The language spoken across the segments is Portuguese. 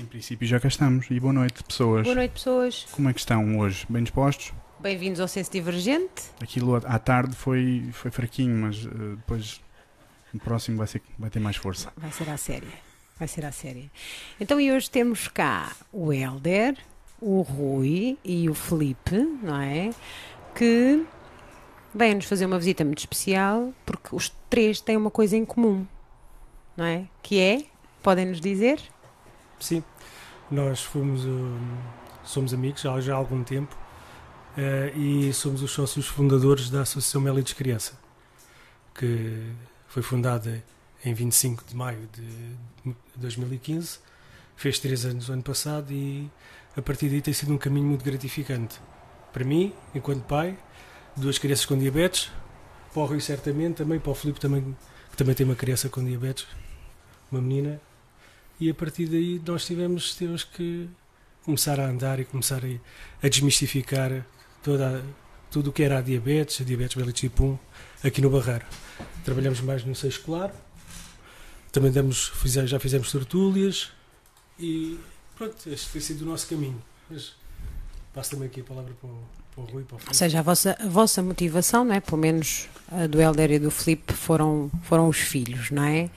Em princípio já cá estamos. E boa noite, pessoas. Boa noite, pessoas. Como é que estão hoje? Bem dispostos? Bem-vindos ao Senso Divergente. Aquilo à tarde foi, foi fraquinho, mas uh, depois no próximo vai, ser, vai ter mais força. Vai ser à séria. Vai ser à séria. Então, e hoje temos cá o Helder, o Rui e o Felipe, não é? Que vêm-nos fazer uma visita muito especial porque os três têm uma coisa em comum, não é? Que é, podem-nos dizer? Sim, nós fomos, uh, somos amigos já, já há algum tempo uh, e somos os sócios fundadores da Associação Mélides Criança, que foi fundada em 25 de maio de 2015, fez três anos no ano passado e a partir daí tem sido um caminho muito gratificante. Para mim, enquanto pai, duas crianças com diabetes, para o Rui certamente, também para o Filipe também, que também tem uma criança com diabetes, uma menina, e a partir daí nós tivemos, tivemos que começar a andar e começar a, a desmistificar toda, tudo o que era a diabetes, a diabetes mellitus tipo 1, aqui no Barreiro. Trabalhamos mais no seio escolar, também damos, já fizemos tertúlias e pronto, este tem sido o nosso caminho. Mas passo também aqui a palavra para o, para o Rui. Para o Ou seja, a vossa, a vossa motivação, não é? pelo menos a do Helder e do Filipe, foram, foram os filhos, não é?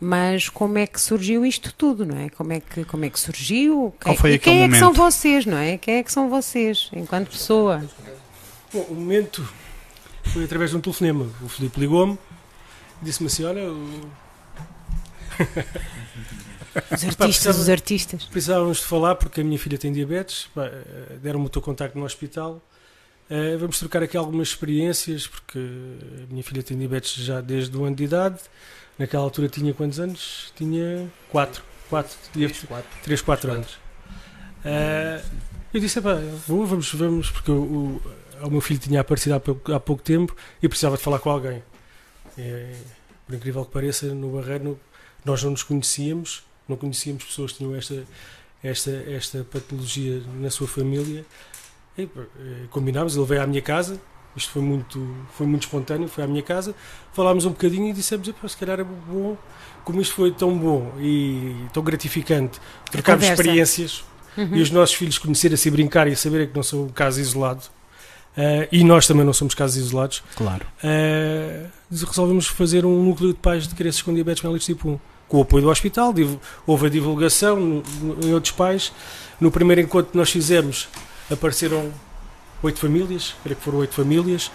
Mas como é que surgiu isto tudo, não é? Como é que, como é que surgiu? Qual foi e quem aquele é que são momento? vocês, não é? Quem é que são vocês, enquanto pessoa? Bom, o momento foi através de um telefonema. O Filipe ligou-me e disse-me assim: Olha, o- Os artistas, os artistas. precisávamos de falar porque a minha filha tem diabetes. eh, Deram-me o teu contacto no hospital. Eh, Vamos trocar aqui algumas experiências porque a minha filha tem diabetes já desde o ano de idade. Naquela altura tinha quantos anos? Tinha 4. 4, 3, 4 anos. Eh, eu disse, "Epá, vou, vamos, vamos, porque o, o, o meu filho tinha aparecido há pouco, há pouco tempo e precisava de falar com alguém. Eh, por incrível que pareça, no Barreiro nós não nos conhecíamos, não conhecíamos pessoas que tinham esta, esta, esta patologia na sua família. E, eh, combinámos, ele veio à minha casa, isto foi muito, foi muito espontâneo, foi à minha casa, falámos um bocadinho e dissemos, "Epá, se calhar é bom, como isto foi tão bom e tão gratificante, trocarmos experiências Uhum. e os nossos filhos conhecerem-se e brincar e saberem que não são um caso isolado. eh, e nós também não somos casos isolados. Claro. eh, resolvemos fazer um núcleo de pais de crianças com diabetes mellitus tipo 1. Com o apoio do hospital, houve a divulgação em outros pais. No primeiro encontro que nós fizemos, apareceram oito famílias, creio que foram oito famílias.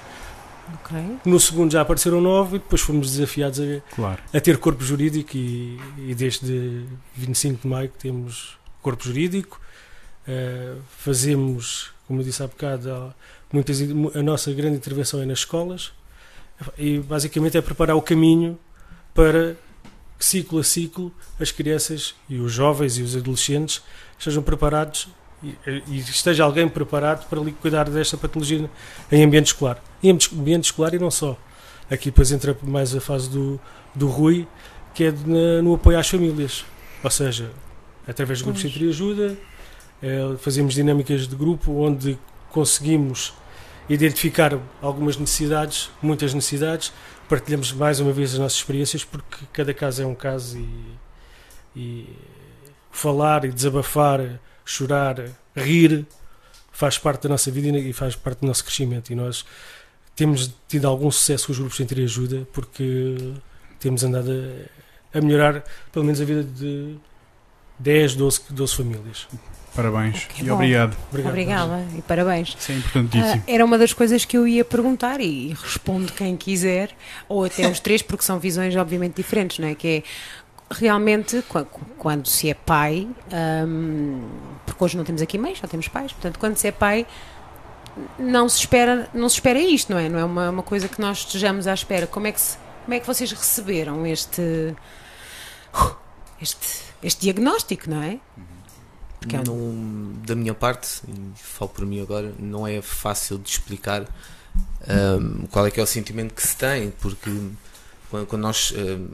Ok. No segundo já apareceram nove e depois fomos desafiados a, Claro. a ter corpo jurídico e, e desde 25 de maio que temos corpo jurídico. Eh, fazemos, como eu disse há bocado, muitas, a nossa grande intervenção é nas escolas e basicamente é preparar o caminho para que ciclo a ciclo as crianças e os jovens e os adolescentes estejam preparados e, e esteja alguém preparado para cuidar desta patologia em ambiente escolar. Em ambiente escolar e não só. Aqui depois entra mais a fase do, do Rui, que é na- no apoio às famílias. Ou seja, através de grupos de entreajuda, eh, fazemos dinâmicas de grupo onde conseguimos identificar algumas necessidades, muitas necessidades, partilhamos mais uma vez as nossas experiências porque cada caso é um caso e, e falar e desabafar, chorar, rir faz parte da nossa vida e faz parte do nosso crescimento e nós temos tido algum sucesso com os grupos de entreajuda porque temos andado a, a melhorar pelo menos a vida de 10, 12, 12 famílias. Parabéns. E bom. obrigado. Obrigado. Obrigada e parabéns. Isso é importantíssimo. Ah, era uma das coisas que eu ia perguntar e responde quem quiser, ou até os três, porque são visões obviamente diferentes, não é? Que é realmente qua- quando se é pai, hum, porque hoje não temos aqui mães, só temos pais, portanto, quando se é pai, não se espera, não se espera isto, não é? Não é uma, uma coisa que nós estejamos à espera. Como é que, se- como é que vocês receberam este, este, este diagnóstico, não é? Porque é um- da minha parte, e falo por mim agora, não é fácil de explicar ahm, qual é que é o sentimento que se tem, porque quando, nós ahm,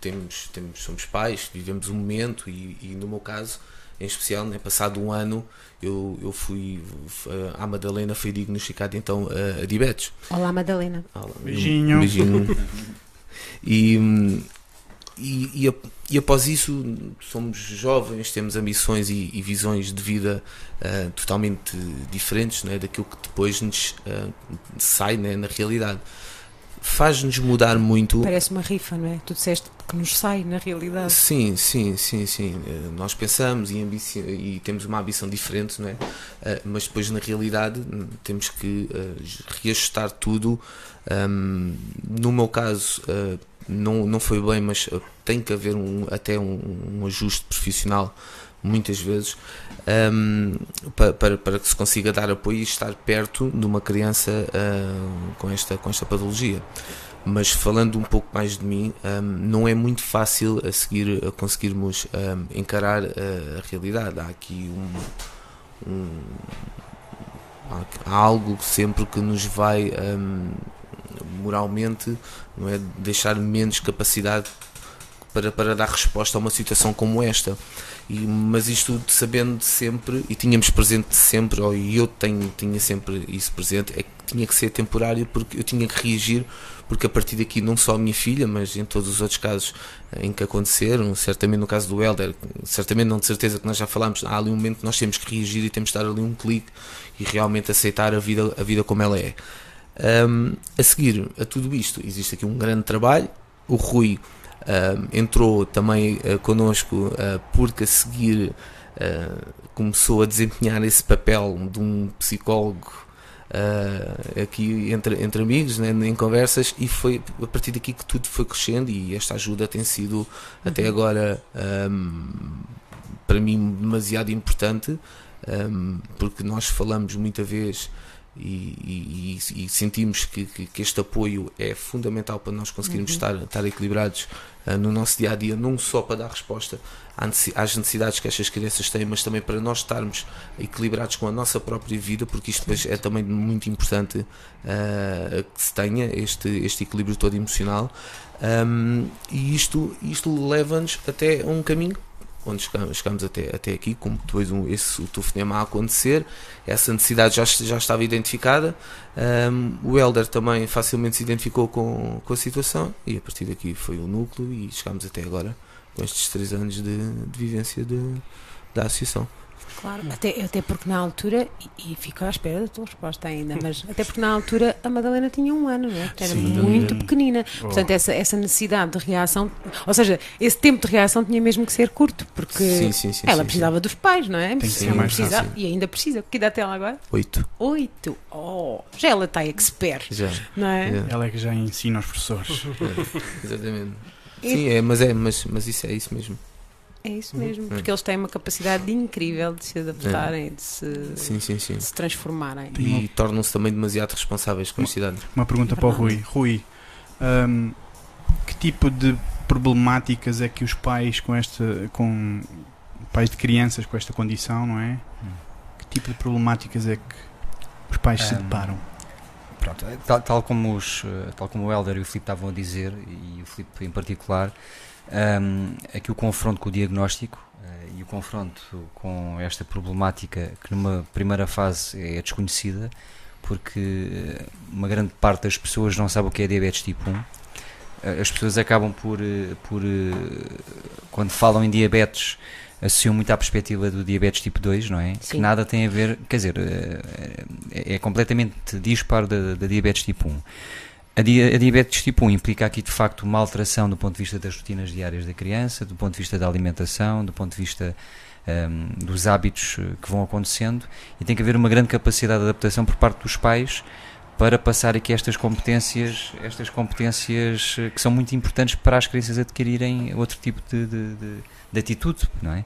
temos, temos, somos pais, vivemos um momento e, e no meu caso, em especial, né, passado um ano, eu, eu fui à Madalena foi diagnosticado então a, a diabetes. Olá, Madalena. Ah, Beijinho. beijinho. E, e, e, e, após isso somos jovens, temos ambições e, e visões de vida uh, totalmente diferentes né, daquilo que depois nos uh, sai né, na realidade. Faz-nos mudar muito. Parece uma rifa, não é? Tu disseste que nos sai na realidade. Sim, sim, sim, sim. Uh, nós pensamos e, e, temos uma ambição diferente, não é? mas depois na realidade temos que reajustar tudo. No meu caso, não, não foi bem, mas tem que haver um, até um, um ajuste profissional muitas vezes um, para, para, para, que se consiga dar apoio e estar perto de uma criança uh, com, esta, com esta patologia. Mas falando um pouco mais de mim, um, não é muito fácil a seguir a conseguirmos um, encarar a, realidade. Há aqui um, há algo sempre que nos vai moralmente não é deixar menos capacidade para, para dar resposta a uma situação como esta. E, mas isto sabendo sempre, e tínhamos presente sempre, ou eu tenho, tinha sempre isso presente, é que tinha que ser temporário porque eu tinha que reagir, porque a partir daqui não só a minha filha, mas em todos os outros casos em que aconteceram, certamente no caso do Helder, certamente não de certeza que nós já falámos, há ali um momento que nós temos que reagir e temos de dar ali um clique e realmente aceitar a vida, a vida como ela é. Um, a seguir a tudo isto, existe aqui um grande trabalho. O Rui um, entrou também uh, connosco uh, porque a seguir uh, começou a desempenhar esse papel de um psicólogo uh, aqui entre, entre amigos, né, em conversas, e foi a partir daqui que tudo foi crescendo. E esta ajuda tem sido uhum. até agora um, para mim demasiado importante, porque nós falamos muita vez e, e, e sentimos que, que, que, este apoio é fundamental para nós conseguirmos uhum. estar, estar equilibrados uh, no nosso dia a dia, não só para dar resposta às necessidades que estas crianças têm, mas também para nós estarmos equilibrados com a nossa própria vida, porque isto depois é também muito importante uh, que se tenha este, este equilíbrio todo emocional. Um, e isto, isto leva-nos até a um caminho onde chegamos, chegamos até, até aqui, como depois um, esse, o telefonema a acontecer, essa necessidade já, já estava identificada, um, o Helder também facilmente se identificou com, com a situação e a partir daqui foi o núcleo e chegámos até agora com estes três anos de, de vivência de, da associação. Claro, até, até porque na altura, e, e fico à espera da tua resposta ainda, mas até porque na altura a Madalena tinha um ano, não é? Era Sim. muito pequenina. Oh. Portanto, essa, essa necessidade de reação, ou seja, esse tempo de reação tinha mesmo que ser curto, porque sim, sim, sim, ela precisava dos pais, não é? Tem que ser mais precisa, E ainda precisa. Que idade tem ela agora? Oito. Oito. Oh, já ela está expert. Já. Não é? Ela é que já ensina aos professores. É, exatamente. Sim, é, mas é, mas, mas isso é isso mesmo. É isso mesmo, uhum. porque eles têm uma capacidade incrível de se adaptarem, é. de, se, sim, sim, sim. de se transformarem. E tornam-se também demasiado responsáveis com a cidade. Uma pergunta para o Rui. Rui, um, que tipo de problemáticas é que os pais com esta com pais de crianças com esta condição, não é? Hum. Que tipo de problemáticas é que os pais um, se deparam? Pronto, tal, tal, como os, eh, tal como o Helder e o Filipe estavam a dizer, e o Filipe em particular, um, aqui o confronto com o diagnóstico uh, e o confronto com esta problemática que numa primeira fase é desconhecida, porque eh, uma grande parte das pessoas não sabe o que é diabetes tipo 1. Eh, as pessoas acabam por, por quando falam em diabetes, associam muito à perspectiva do diabetes tipo 2, não é? Sim. Que nada tem a ver, quer dizer, é, é completamente disparo da, da diabetes tipo 1. A, diabetes tipo 1 implica aqui de facto uma alteração do ponto de vista das rotinas diárias da criança, do ponto de vista da alimentação, do ponto de vista um, dos hábitos eh, que vão acontecendo e tem que haver uma grande capacidade de adaptação por parte dos pais para passar aqui estas competências, estas competências eh, que são muito importantes para as crianças adquirirem outro tipo de, de, de, de atitude, não é?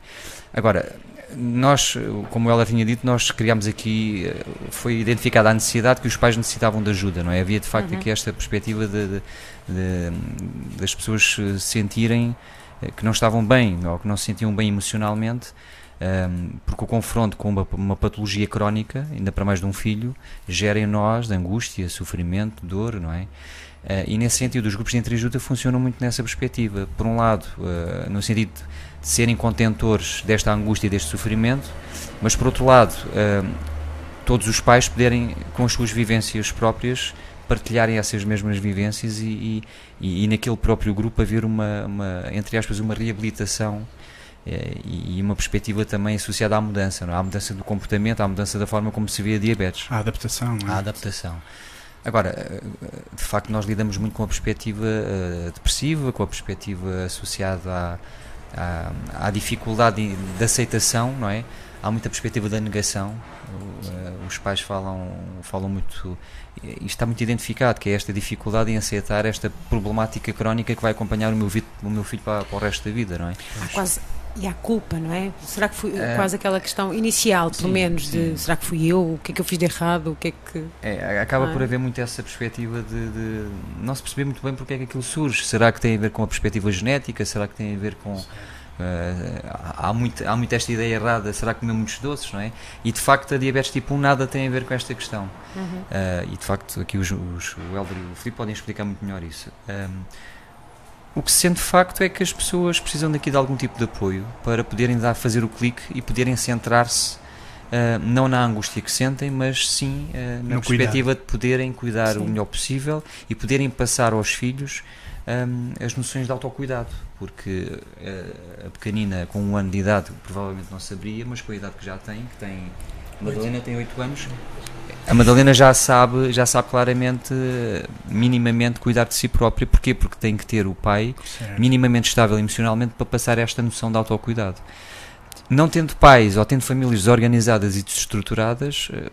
Agora, nós, como ela tinha dito, nós criámos aqui, eh, foi identificada a necessidade que os pais necessitavam de ajuda, não é? Havia de facto uhum. aqui esta perspectiva de, de, de, das pessoas sentirem eh, que não estavam bem ou que não se sentiam bem emocionalmente, um, ehm, porque o confronto com uma, uma, patologia crónica, ainda para mais de um filho, gera em nós angústia, sofrimento, dor, não é? Uh, e nesse sentido, os grupos de entreajuda funcionam muito nessa perspectiva. Por um lado, uh, no sentido de serem contentores desta angústia e deste sofrimento, mas por outro lado, uh, todos os pais poderem, com as suas vivências próprias, partilharem essas mesmas vivências e, e, e naquele próprio grupo haver uma, uma entre aspas, uma reabilitação eh, e uma perspectiva também associada à mudança, não é? à mudança do comportamento, à mudança da forma como se vê a diabetes. A adaptação, não é? A adaptação. Agora, eh, de facto, nós lidamos muito com a perspectiva uh, depressiva, com a perspectiva associada à, à, à dificuldade de, de, aceitação, não é? Há muita perspectiva da negação. Uh, os pais falam, falam muito. Isto está muito identificado, que é esta dificuldade em aceitar esta problemática crónica que vai acompanhar o meu, o meu filho para, para o resto da vida, não é? Há quase e a culpa, não é? Será que foi é, quase aquela questão inicial, pelo sim, menos, sim. de será que fui eu? O que é que eu fiz de errado? O que é que. É, acaba ah. por haver muito essa perspectiva de, de, não se perceber muito bem porque é que aquilo surge. Será que tem a ver com a perspectiva genética? Será que tem a ver com. Uh, há, muito, há muito esta ideia errada, será que comeu muitos doces, não é? E de facto a diabetes tipo 1 nada tem a ver com esta questão. Uhum. Uh, e de facto aqui os, os, o Helder e o Filipe podem explicar muito melhor isso. Um, o que se sente de facto é que as pessoas precisam daqui de algum tipo de apoio para poderem dar, fazer o clique e poderem centrar-se uh, não na angústia que sentem, mas sim uh, na no perspectiva cuidado. de poderem cuidar sim. o melhor possível e poderem passar aos filhos um, as noções de autocuidado, porque uh, a pequenina com um ano de idade provavelmente não saberia, mas com a idade que já tem, que tem Madalena tem 8 anos, a Madalena já sabe, já sabe claramente, minimamente cuidar de si própria. Porquê? Porque tem que ter o pai certo. minimamente estável emocionalmente para passar esta noção de autocuidado. Não tendo pais ou tendo famílias desorganizadas e desestruturadas, eh,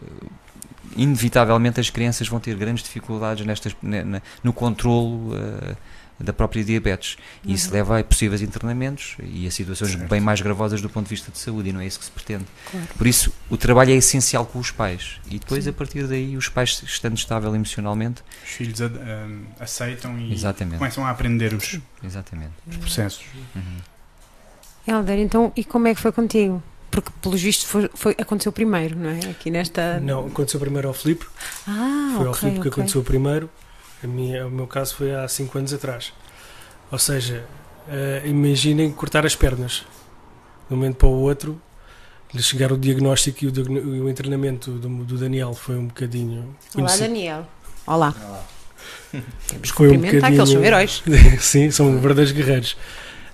inevitavelmente as crianças vão ter grandes dificuldades nestas, no controlo uh, da própria diabetes. E isso uhum. leva a possíveis internamentos e a situações certo. bem mais gravosas do ponto de vista de saúde, e não é isso que se pretende. Claro. Por isso, o trabalho é essencial com os pais. E depois, Sim. a partir daí, os pais, estando estável emocionalmente, os filhos uh, aceitam e Exatamente. começam a aprender os, Exatamente. os processos. Uhum. Helder, então, e como é que foi contigo? Porque, pelos vistos, foi, foi, aconteceu primeiro, não é? Aqui nesta. Não, aconteceu primeiro ao Filipe. Ah, Foi ao Filipe okay. que aconteceu primeiro. A minha, o meu caso foi há 5 anos atrás. Ou seja, uh, imaginem cortar as pernas. De um momento para o outro, lhe chegar o diagnóstico e o, o internamento do, do, Daniel foi um bocadinho. Olá, Daniel. Olá. Olá. Temos foi um bocadinho... que eles são heróis. Sim, são verdadeiros guerreiros.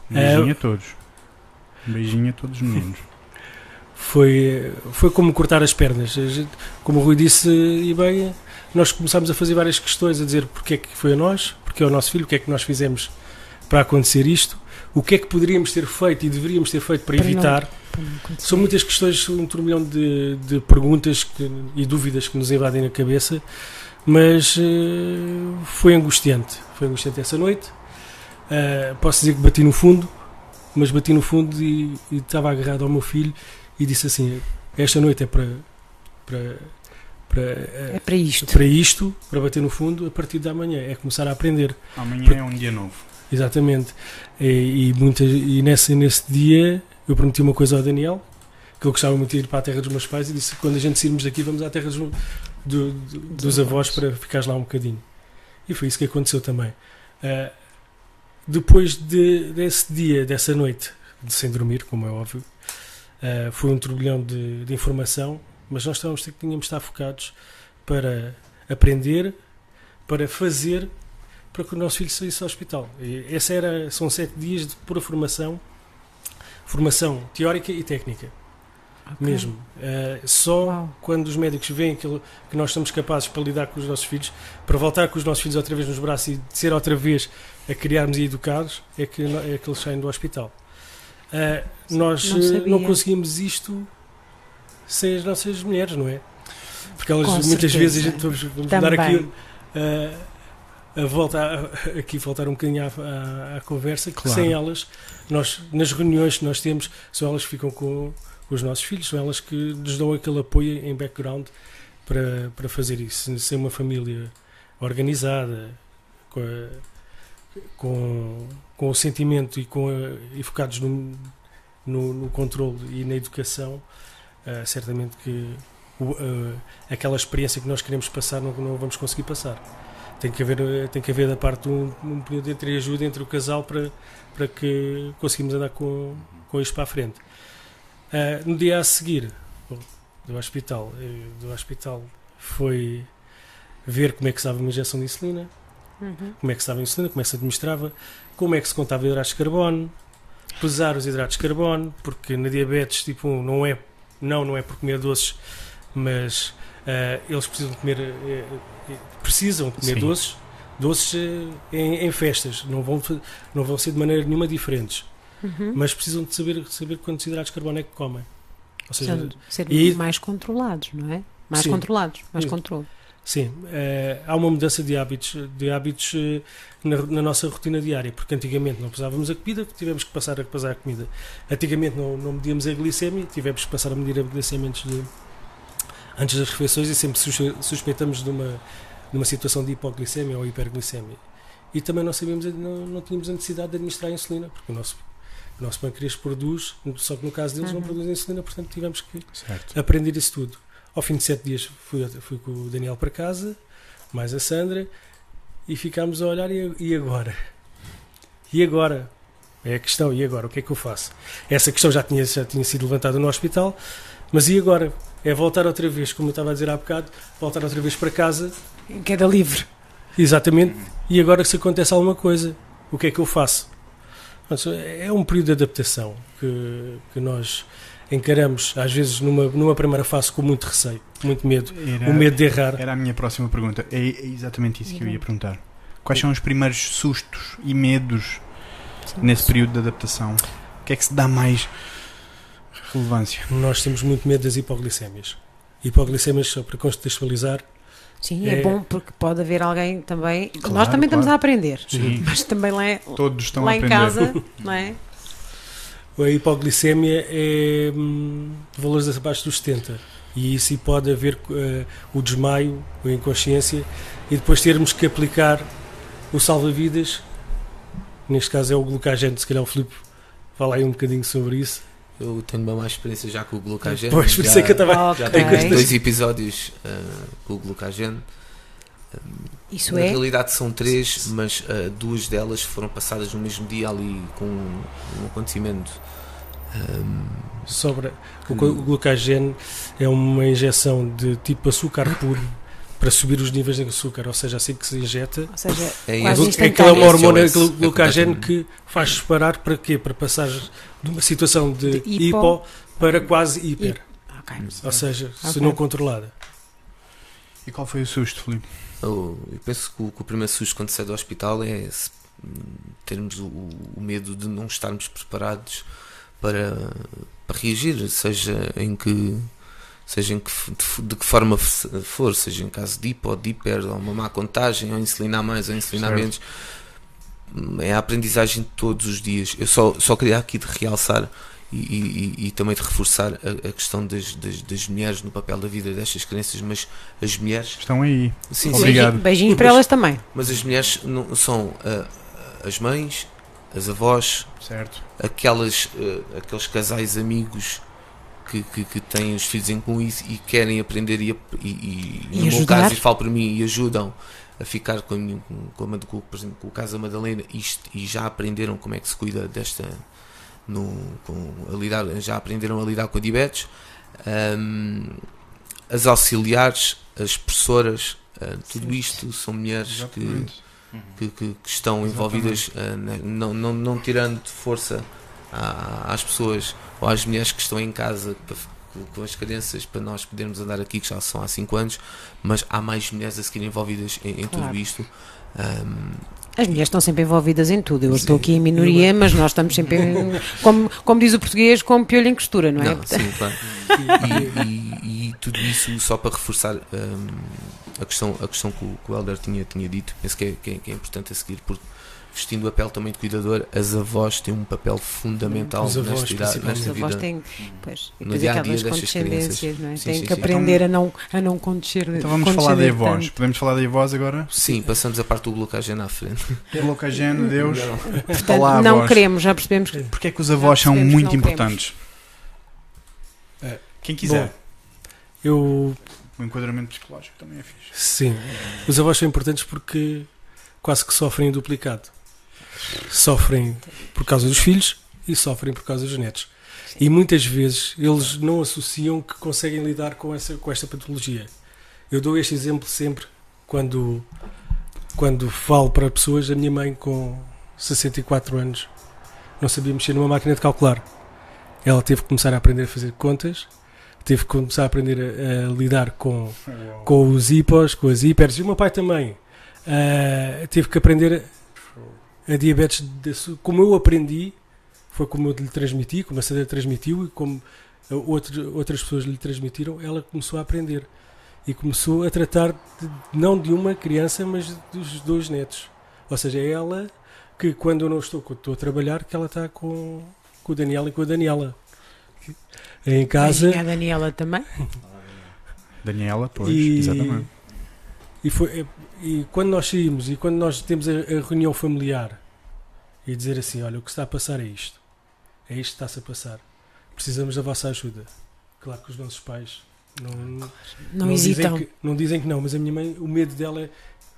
Um beijinho uh, a todos. Um beijinho a todos os meninos. Foi, foi como cortar as pernas. Como o Rui disse, e bem, nós começámos a fazer várias questões, a dizer porque é que foi a nós, porque é o nosso filho, o que é que nós fizemos para acontecer isto, o que é que poderíamos ter feito e deveríamos ter feito para, para evitar. Não, para São muitas questões, um turbilhão de, de perguntas que, e dúvidas que nos invadem na cabeça, mas uh, foi angustiante. Foi angustiante essa noite. Uh, posso dizer que bati no fundo, mas bati no fundo e, e estava agarrado ao meu filho e disse assim: Esta noite é para, para para, é para isto. Para isto, para bater no fundo, a partir da manhã. É começar a aprender. Amanhã Porque, é um dia novo. Exatamente. E, e, muitas, e nesse, nesse dia eu prometi uma coisa ao Daniel, que eu gostava muito de ir para a terra dos meus pais, e disse quando a gente sairmos daqui vamos à terra dos, do, do, dos avós para ficares lá um bocadinho. E foi isso que aconteceu também. Uh, depois de, desse dia, dessa noite, de sem dormir, como é óbvio, uh, foi um turbilhão de, de informação mas nós tínhamos, tínhamos de estar focados para aprender, para fazer, para que o nosso filho saísse ao hospital. E essa era, são sete dias de pura formação, formação teórica e técnica. Okay. Mesmo. Uh, só quando os médicos veem aquilo que nós somos capazes para lidar com os nossos filhos, para voltar com os nossos filhos outra vez nos braços e ser outra vez a criarmos e educados, é que, é que eles saem do hospital. Uh, nós não, não conseguimos isto sem as nossas mulheres, não é? Porque elas Com muitas certeza. vezes a gente vamos, vamos dar aqui uh, a volta a, aqui voltar um bocadinho à, à, à conversa, que claro. sem elas, nós nas reuniões que nós temos, são elas que ficam com, com, os nossos filhos, são elas que nos dão aquele apoio em background para, para fazer isso. Sem uma família organizada, com, a, com, com o sentimento e, com a, e focados no, no, no controle e na educação, uh, certamente que uh, aquela experiência que nós queremos passar não, não vamos conseguir passar. Tem que haver, eh, tem que haver da parte um, um período entre ajuda entre o casal para, para que conseguimos andar com, com isto para a frente. Uh, no dia a seguir do hospital, do hospital foi ver como é que estava uma injeção de insulina, Uhum. como é que estava a insulina, como é que se administrava, como é que se contava hidratos de carbono, pesar os hidratos de carbono, porque na diabetes tipo 1 não é, não, não é por comer doces, mas ah, eles precisam comer, eh, precisam comer Sim. doces, doces eh, em, em festas, não vão, não vão ser de maneira nenhuma diferentes, Uhum. mas precisam de saber, saber quantos hidratos de carbono é que comem. Ou seja, ser e- mais controlados, não é? Mais Sim. controlados, mais Sim. controle. Sim, eh, há uma mudança de hábitos, de hábitos eh, na, na nossa rotina diária, porque antigamente não pesávamos a comida, tivemos que passar a pesar a comida. Antigamente não, não medíamos a glicemia, tivemos que passar a medir a glicemia antes, de, antes das refeições e sempre sus- suspeitamos de uma, de uma situação de hipoglicemia ou hiperglicemia. E também não, sabíamos, não, não tínhamos a necessidade de administrar a insulina, porque o nosso, o nosso pâncreas produz, só que no caso deles não Uhum. produzem insulina, portanto tivemos que Certo. aprender isso tudo. Ao fim de sete dias fui, fui com o Daniel para casa, mais a Sandra, e ficámos a olhar e, e agora? E agora? É a questão, e agora? O que é que eu faço? Essa questão já tinha, já tinha sido levantada no hospital, mas e agora? É voltar outra vez, como eu estava a dizer há bocado, voltar outra vez para casa, Em queda livre. exatamente, e agora se acontece alguma coisa, o que é que eu faço? É um período de adaptação que, que nós encaramos, às vezes, numa, numa primeira fase com muito receio, muito medo. Era, O medo de errar. era a minha próxima pergunta. É, é exatamente isso que eu ia perguntar. Quais são os primeiros sustos e medos nesse período de adaptação? O que é que se dá mais relevância? Nós temos muito medo das hipoglicémias. Hipoglicémias, só para contextualizar, Sim, é, É- bom porque pode haver alguém também. Claro, Nós também estamos claro. a aprender, Sim. mas também lá, é- Todos estão lá a em aprender. casa, não é? A hipoglicemia é hum, valores abaixo dos 70. E isso pode haver eh, o desmaio, a inconsciência, e depois termos que aplicar o salva-vidas. Neste caso é o glucagente, se calhar o Filipe fala aí um bocadinho sobre isso. Eu tenho uma mais experiência já com o glucageno. Pois, por já, isso é que eu estava. já Ok. tenho dois episódios ah, com o glucageno. Isso Na é. realidade são três, mas ah, duas delas foram passadas no mesmo dia ali com um, um acontecimento. ah, Sobre o, glu- o glucageno é uma injeção de tipo açúcar puro para subir os níveis de açúcar, ou seja, assim que se injeta, Ou seja, é Quase. Aquilo é uma hormona é que faz separar para quê? Para passar de uma situação de, De hipo- hipo, para quase hiper. ok. Ou seja, se Ok. não controlada. E qual foi o susto, Filipe? Eu, eu penso que o, que o primeiro susto quando sai do hospital é se, hum, termos o, o medo de não estarmos preparados para, para reagir, seja em que seja em que, de, de que forma for, seja em caso de hipo, de hiper, ou uma má contagem, ou insulinar mais ou insulinar Certo. menos. Hum, É a aprendizagem de todos os dias. Eu só, só queria aqui de realçar e, e- e- e também de reforçar a, a questão das, das, das mulheres no papel da vida destas crianças, mas as mulheres Estão aí. Sim, Obrigado. Beijinho, beijinho para elas também. mas as mulheres não, são ah, as mães, as avós, Certo. aquelas, ah, aqueles casais amigos que, que, que têm os filhos em comum e, e querem aprender e, e, e, E no meu caso, e falo para mim, e ajudam a ficar com, a minha- com, por exemplo, com o caso da Madalena isto, e já aprenderam como é que se cuida desta. No, com, a lidar, já aprenderam a lidar com a diabetes. Ahm, as auxiliares, as professoras, ah, tudo isto são mulheres que, que, que- que estão envolvidas, na- não, não, não tirando força à- às pessoas ou às mulheres que estão em casa com- as crianças para nós podermos andar aqui, que já são há 5 anos, mas há mais mulheres a seguirem envolvidas em, em Claro. tudo isto. Ahm, As mulheres estão sempre envolvidas em tudo. Eu Sim. estou aqui em minoria, mas nós estamos sempre, em, como, como diz o português, com piolho em costura, não é? não, sim, claro. E, e- e tudo isso só para reforçar ahm, a, questão, a questão que o, que o Helder tinha, tinha dito, penso que é, que é- que é importante a seguir, porque vestindo o papel também de cuidador, as avós têm um papel fundamental avós, nesta, idade- nesta Os avós vida. têm, pois, no depois dia-a-dia aquelas destas condescendências, não é? Sim, Têm sim, que sim. aprender a não, a não condescender. Então vamos falar de avós. tanto. Podemos falar de avós agora? Sim, passamos a parte do glucageno à frente. Glucageno, Deus. Portanto, Olá, não avós. queremos, já percebemos que Porquê é que os avós são muito não queremos. importantes? É. Quem quiser. Bom. Eu, O enquadramento psicológico também é fixe. sim, os avós são importantes porque quase que sofrem em duplicado. Sofrem por causa dos filhos e sofrem por causa dos netos. E muitas vezes eles não associam que conseguem lidar com, essa, com esta patologia. Eu dou este exemplo sempre quando, quando falo para pessoas, a minha mãe com 64 anos não sabia mexer numa máquina de calcular. Ela teve que começar a aprender a fazer contas, teve que começar a aprender a, a lidar com, com os hipos, com as hipers, e o meu pai também. Ah, teve que aprender a, diabetes, de açú- como eu aprendi, foi como eu lhe transmiti, como a Sandra transmitiu e como a outro- outras pessoas lhe transmitiram, ela começou a aprender. E começou a tratar de- não de uma criança, mas dos dois netos. Ou seja, é ela que quando eu não estou, quando estou a trabalhar, que ela está com, com o Daniel e com a Daniela. Em casa. A Daniela também. Daniela, pois, e, exatamente. E, foi, e quando nós saímos e quando nós temos a, a reunião familiar e dizer assim: olha, o que está a passar é isto, é isto que está-se a passar, precisamos da vossa ajuda. Claro que os nossos pais não, Não, dizem hesitam. que, não dizem que não, mas a minha mãe, o medo dela é: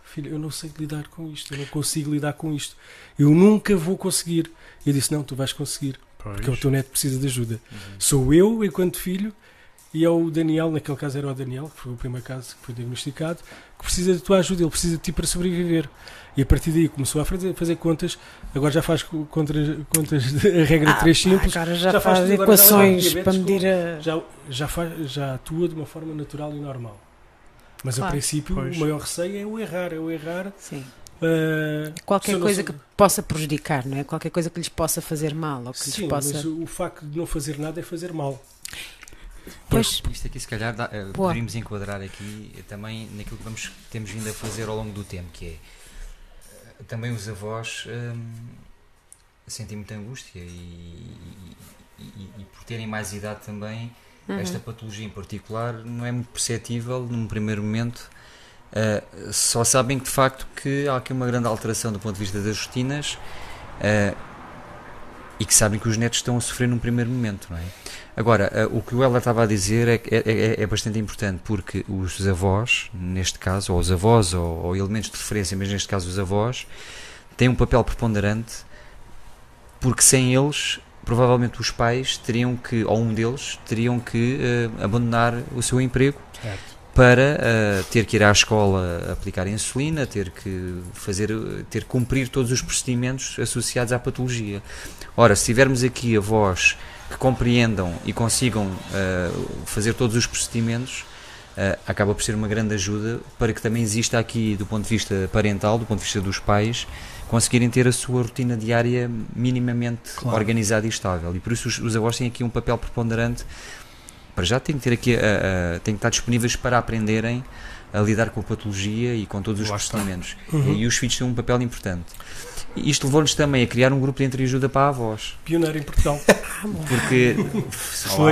filho, eu não sei lidar com isto, eu não consigo lidar com isto, eu nunca vou conseguir. E eu disse: não, tu vais conseguir, Pois. porque o teu neto precisa de ajuda. Sou eu, enquanto filho, e é o Daniel, naquele caso era o Daniel, que foi o primeiro caso que foi diagnosticado, que precisa da tua ajuda, ele precisa de ti para sobreviver. E a partir daí começou a fazer, fazer contas, agora já faz co- contas, contas de, a regra de 3 Ah, simples, Agora já, Já faz faz equações para medir a. já, já, faz, já atua de uma forma natural e normal. Mas a Claro. princípio Pois. o maior receio é o errar, é o errar. Sim. se Qualquer não coisa sou- que possa prejudicar, não é? Qualquer coisa que lhes possa fazer mal ou que Sim, lhes possa. mas o facto de não fazer nada é fazer mal. Pois, Isto aqui, se calhar, dá, eh, poderíamos enquadrar aqui eh, também naquilo que vamos, temos vindo a fazer ao longo do tempo, que é eh, também os avós hum, sentem muita angústia e, e- e- e por terem mais idade também, uhum. esta patologia em particular não é muito perceptível num primeiro momento. Eh, só sabem que de facto que há aqui uma grande alteração do ponto de vista das rotinas e que sabem que os netos estão a sofrer num primeiro momento, não é? Agora, eh, o que o Ela estava a dizer é, é, é- é bastante importante porque os avós, neste caso, ou os avós, ou, ou elementos de referência, mas neste caso os avós, têm um papel preponderante porque sem eles, provavelmente os pais teriam que, ou um deles, teriam que eh, abandonar o seu emprego Certo. para eh, ter que ir à escola aplicar insulina, ter que fazer, ter que cumprir todos os procedimentos associados à patologia. Ora, se tivermos aqui avós que compreendam e consigam eh, fazer todos os procedimentos, eh, acaba por ser uma grande ajuda para que também exista aqui, do ponto de vista parental, do ponto de vista dos pais, conseguirem ter a sua rotina diária minimamente Claro. organizada e estável. E por isso os, os avós têm aqui um papel preponderante. Para já têm que ter aqui, a- a- têm que estar disponíveis para aprenderem a lidar com a patologia e com todos os procedimentos. Uhum. E os filhos têm um papel importante. E Isto levou-nos também a criar um grupo de entreajuda para avós, Pioneiro em Portugal. porque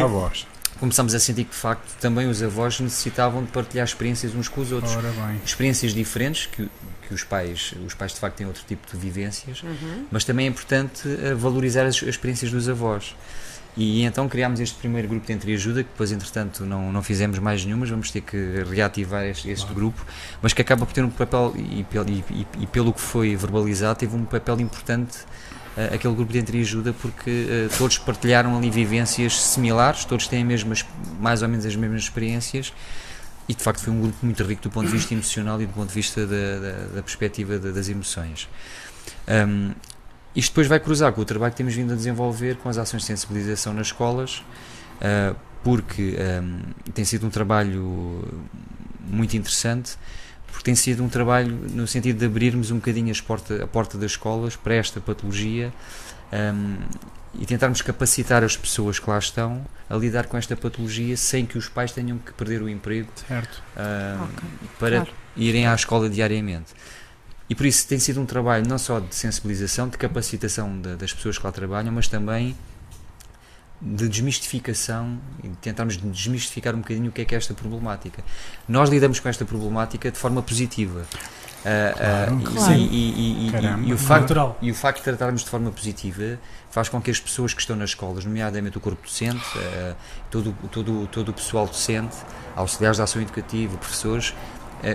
avós. começámos a sentir que de facto também os avós necessitavam de partilhar experiências uns com os outros. Ora bem. Experiências diferentes que, que os pais, os pais de facto têm outro tipo de vivências, Uhum. mas também é importante eh, valorizar as, as experiências dos avós. E então criámos este primeiro grupo de entreajuda, que depois entretanto não, não fizemos mais nenhumas, vamos ter que reativar este, este grupo, mas que acaba por ter um papel, e, e- e- pelo que foi verbalizado, teve um papel importante eh, aquele grupo de entreajuda, porque eh, todos partilharam ali vivências similares, todos têm mesmas, mais ou menos as mesmas experiências, e de facto foi um grupo muito rico do ponto de vista emocional e do ponto de vista da, da, da perspectiva da- das emoções. Um, isto depois vai cruzar com o trabalho que temos vindo a desenvolver com as ações de sensibilização nas escolas, uh, porque um, tem sido um trabalho muito interessante, porque tem sido um trabalho no sentido de abrirmos um bocadinho as porta, a porta das escolas para esta patologia um, e tentarmos capacitar as pessoas que lá estão a lidar com esta patologia sem que os pais tenham que perder o emprego Certo. um, Ok, para claro. irem à escola diariamente. E por isso tem sido um trabalho não só de sensibilização, de capacitação da- das pessoas que lá trabalham, mas também de desmistificação e de tentarmos desmistificar um bocadinho o que é que é esta problemática. Nós lidamos com esta problemática de forma positiva. Ah, ah, Claro, e- claro. e, e- e- Caramba. e o facto Natural. e o facto de tratarmos de forma positiva faz com que as pessoas que estão nas escolas, nomeadamente o corpo docente, eh, todo, todo, todo o pessoal docente, auxiliares da ação educativa, professores,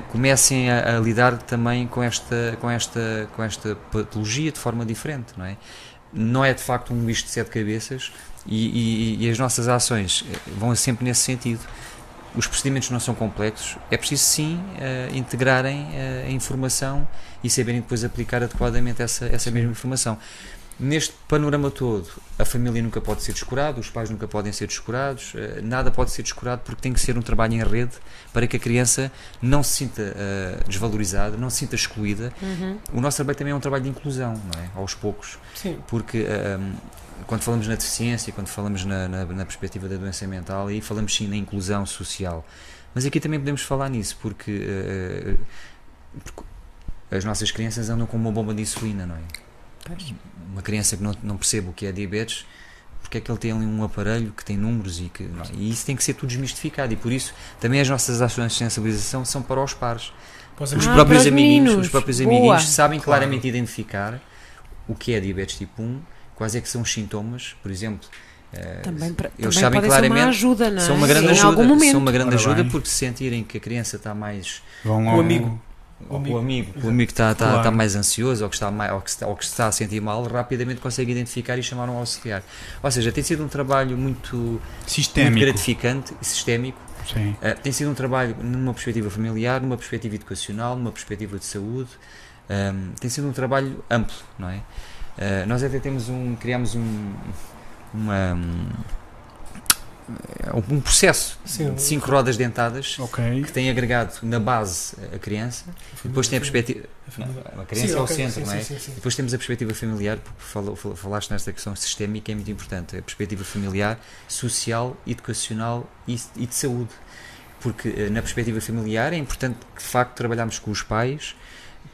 comecem a, a lidar também com esta, com, esta, com esta patologia de forma diferente, não é? Não é de facto um bicho de sete cabeças e, e- e as nossas ações eh, vão sempre nesse sentido. os procedimentos não são complexos, é preciso sim uh, integrarem uh, a informação e saberem depois aplicar adequadamente essa, essa mesma informação. Neste panorama todo, a família nunca pode ser descurada, os pais nunca podem ser descurados, uh, nada pode ser descurado porque tem que ser um trabalho em rede para que a criança não se sinta desvalorizada, não se sinta excluída. Uhum. O nosso trabalho também é um trabalho de inclusão, não é? aos poucos, Sim. porque quando falamos na deficiência, quando falamos na, na, na, perspectiva da doença mental, aí falamos sim na inclusão social. Mas aqui também podemos falar nisso, porque, uh, porque as nossas crianças andam com uma bomba de insulina, não é? Uma criança que não, não percebe o que é diabetes, porque é que ele tem ali um aparelho que tem números e que. Não, e isso tem que ser tudo desmistificado, e por isso também as nossas ações de sensibilização são para os pares. Os Ah, próprios para os amiguinhos, os próprios Boa. amiguinhos sabem Claro. claramente identificar o que é diabetes tipo 1, quais é que são os sintomas, por exemplo. eh, Também, para, eles também sabem ser uma claramente ajuda, não é? são uma grande em ajuda, algum momento. são uma grande Ora ajuda bem. porque se sentirem que a criança está mais Vão O amigo. O O amigo, amigo. o amigo que está, está, Claro. está mais ansioso ou que está, mais, ou, que está, ou que está a sentir mal, rapidamente consegue identificar e chamar um auxiliar. Ou seja, tem sido um trabalho muito, muito Sistémico. gratificante e sistémico. Uh, tem sido um trabalho numa perspectiva familiar, numa perspectiva educacional, numa perspectiva de saúde. Um, tem sido um trabalho amplo, não é? Uh, nós até temos um, criamos um, uma, um, um processo Sim, de cinco rodas dentadas Ok. que tem agregado na base a criança, depois tem a perspectiva. a criança Sim, é o ok, centro, sim, não é? sim, sim, sim. Depois temos a perspectiva familiar, porque falaste nesta questão sistémica, é muito importante. A perspectiva familiar, social, educacional e, e de saúde. Porque eh, na perspectiva familiar é importante que de facto trabalharmos com os pais,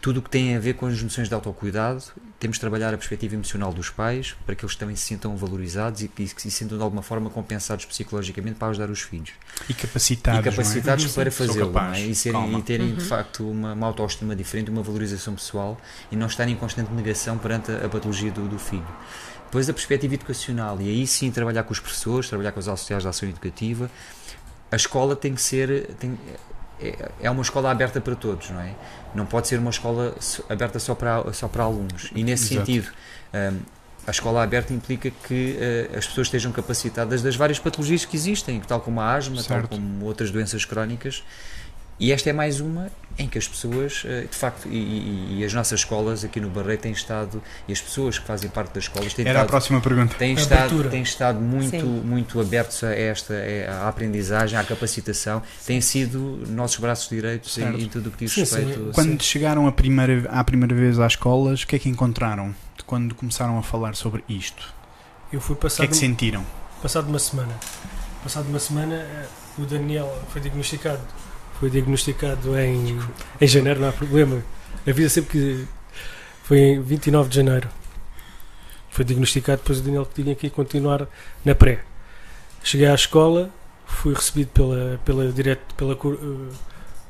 tudo o que tem a ver com as noções de autocuidado, temos de trabalhar a perspectiva emocional dos pais para que eles também se sintam valorizados e que se sintam de alguma forma compensados psicologicamente para ajudar os filhos E capacitados. e capacitados Uhum. para fazê-lo não é? e, serem, e terem de Uhum. facto uma, uma autoestima diferente, uma valorização pessoal e não estarem em constante negação perante a, a patologia do, do filho. Depois a perspectiva educacional, e aí sim trabalhar com os professores, trabalhar com os auxiliares da ação educativa. A escola tem que ser. Tem, é, é uma escola aberta para todos, não é? Não pode ser uma escola aberta só para, só para alunos. E nesse Exato. sentido, hum, a escola aberta implica que eh, as pessoas estejam capacitadas das várias patologias que existem, tal como a asma, Certo. tal como outras doenças crónicas. E esta é mais uma em que as pessoas, eh, de facto, e, e- e as nossas escolas aqui no Barreiro têm estado, e as pessoas que fazem parte das escolas têm Era a estado, próxima pergunta. têm A estado, abertura. têm estado muito, Sim. muito abertos a esta é, à aprendizagem, à capacitação, têm sido nossos braços direitos em, em tudo o que diz Sim, sim. respeito. Quando chegaram a primeira, à primeira vez às escolas, o que é que encontraram? De Quando começaram a falar sobre isto? Eu fui O que é passado, que sentiram? passado uma semana. Passado uma semana, eh, o Daniel foi diagnosticado. Foi diagnosticado em, em janeiro, não há problema. A vida sempre que. Foi em 29 de janeiro. Foi diagnosticado, depois o Daniel tinha que continuar na pré. Cheguei à escola, fui recebido pela, pela, direto, pela eh,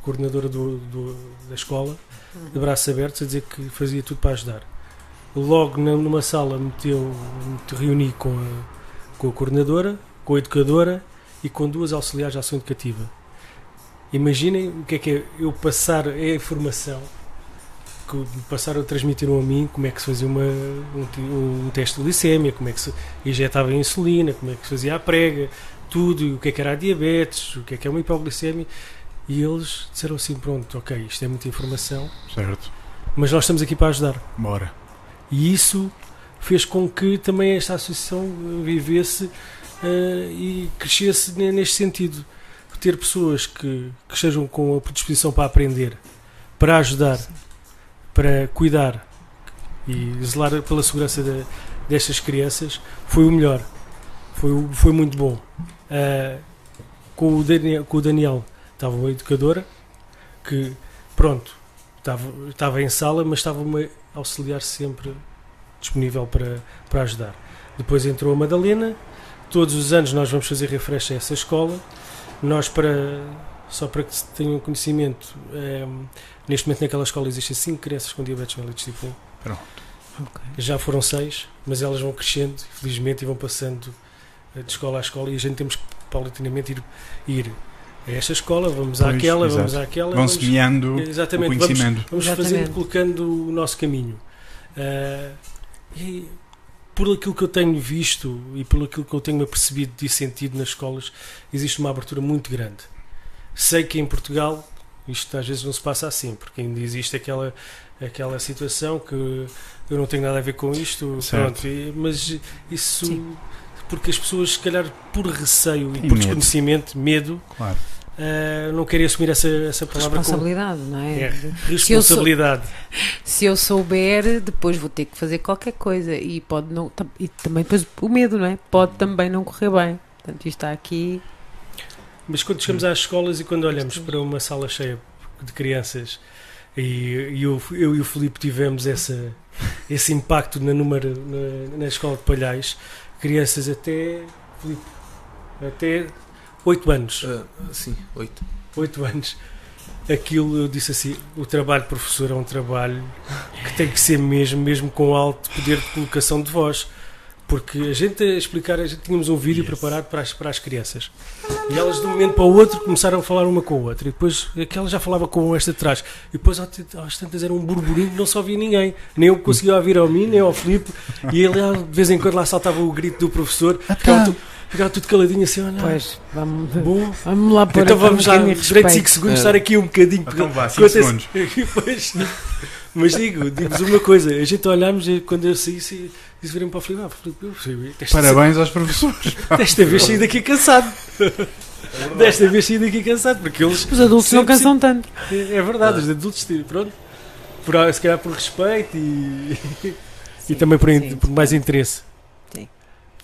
coordenadora do, do- da escola, de braços abertos, a dizer que fazia tudo para ajudar. Logo na- numa sala meteu, me reuni com a, com a coordenadora, com a educadora e com duas auxiliares de ação educativa. Imaginem o que é que é eu passar a informação que me passaram a transmitir a mim como é que se fazia uma, um, um teste de glicémia, como é que se injetava a insulina, como é que se fazia a prega, tudo, o que é que era a diabetes, o que é que é uma hipoglicemia. E eles disseram assim: pronto, ok, isto é muita informação, Certo. mas nós estamos aqui para ajudar. Bora. E isso fez com que também esta associação vivesse eh, e crescesse ne- neste sentido. Ter pessoas que, que estejam com a predisposição para aprender, para ajudar, para cuidar e zelar pela segurança de- destas crianças foi o melhor. Foi, foi muito bom. Ah, com, o Daniel, com o Daniel estava uma educadora que, pronto, estava, estava em sala, mas estava-me a auxiliar sempre disponível para, para ajudar. Depois entrou a Madalena. Todos os anos nós vamos fazer refresh a essa escola. Nós, para, só para que se tenham conhecimento, ehm, neste momento naquela escola existem 5 crianças com diabetes mellitus tipo 1. Ok. Já foram 6, mas elas vão crescendo, felizmente, e vão passando eh, de escola a escola. E a gente temos que paulatinamente ir, ir a esta escola, vamos Pois, àquela, exato. vamos àquela. Vão vamos, semeando o exatamente, vamos, conhecimento. Vamos Exatamente. fazendo, colocando o nosso caminho. Ah, e por aquilo que eu tenho visto e por aquilo que eu tenho apercebido e sentido nas escolas, existe uma abertura muito grande. sei que em Portugal isto às vezes não se passa assim, porque ainda existe aquela, aquela situação que eu não tenho nada a ver com isto, Certo. pronto, e- mas isso Sim. porque as pessoas, se calhar, por receio e E por medo. desconhecimento, medo, Claro. Ah, não querem assumir essa, essa palavra Responsabilidade, não é? É, Se eu, sou- responsabilidade. se eu souber, depois vou ter que fazer qualquer coisa e pode não. E também depois o medo, não é? Pode também não correr bem. Portanto, isto está aqui. Mas quando chegamos às escolas e quando olhamos para uma sala cheia de crianças e, e eu, eu e o Filipe tivemos essa, esse impacto na, número, na, na escola de Palhais, crianças até, Filipe, até 8 anos. Ah, sim, oito. 8 anos. Aquilo eu disse assim: o trabalho de professor é um trabalho que tem que ser mesmo, mesmo com alto poder de colocação de voz. Porque a gente a explicar, a gente tínhamos um vídeo Yes. preparado para as, para as crianças. E elas de um momento para o outro começaram a falar uma com a outra. E depois aquela já falava com esta de trás. E depois às tantas era um burburinho que não se ouvia ninguém. Nem eu conseguia ouvir ao mim, nem ao Filipe. E ele lá, de vez em quando lá saltava o grito do professor. Ficava, ficava tudo caladinho assim, olha. Pois, vamos, Bom, vamos lá pôr então vamos lá, de durante 5 respeito. segundos, É. estar aqui um bocadinho. Então vá, 5 Quanto a- segundos. Depois- mas digo, digo-vos uma coisa: a gente olhámos e quando eu saí, saí- disse virem para o Filipe: ah, Filipe, eu sei, Parabéns aos professores. desta vez saí daqui cansado. Desta vez saí daqui cansado, porque eles. Os adultos não sempre- cansam tanto. É é verdade, os adultos, pronto. Por, se calhar por respeito e, e também por, sim. por mais interesse. Sim.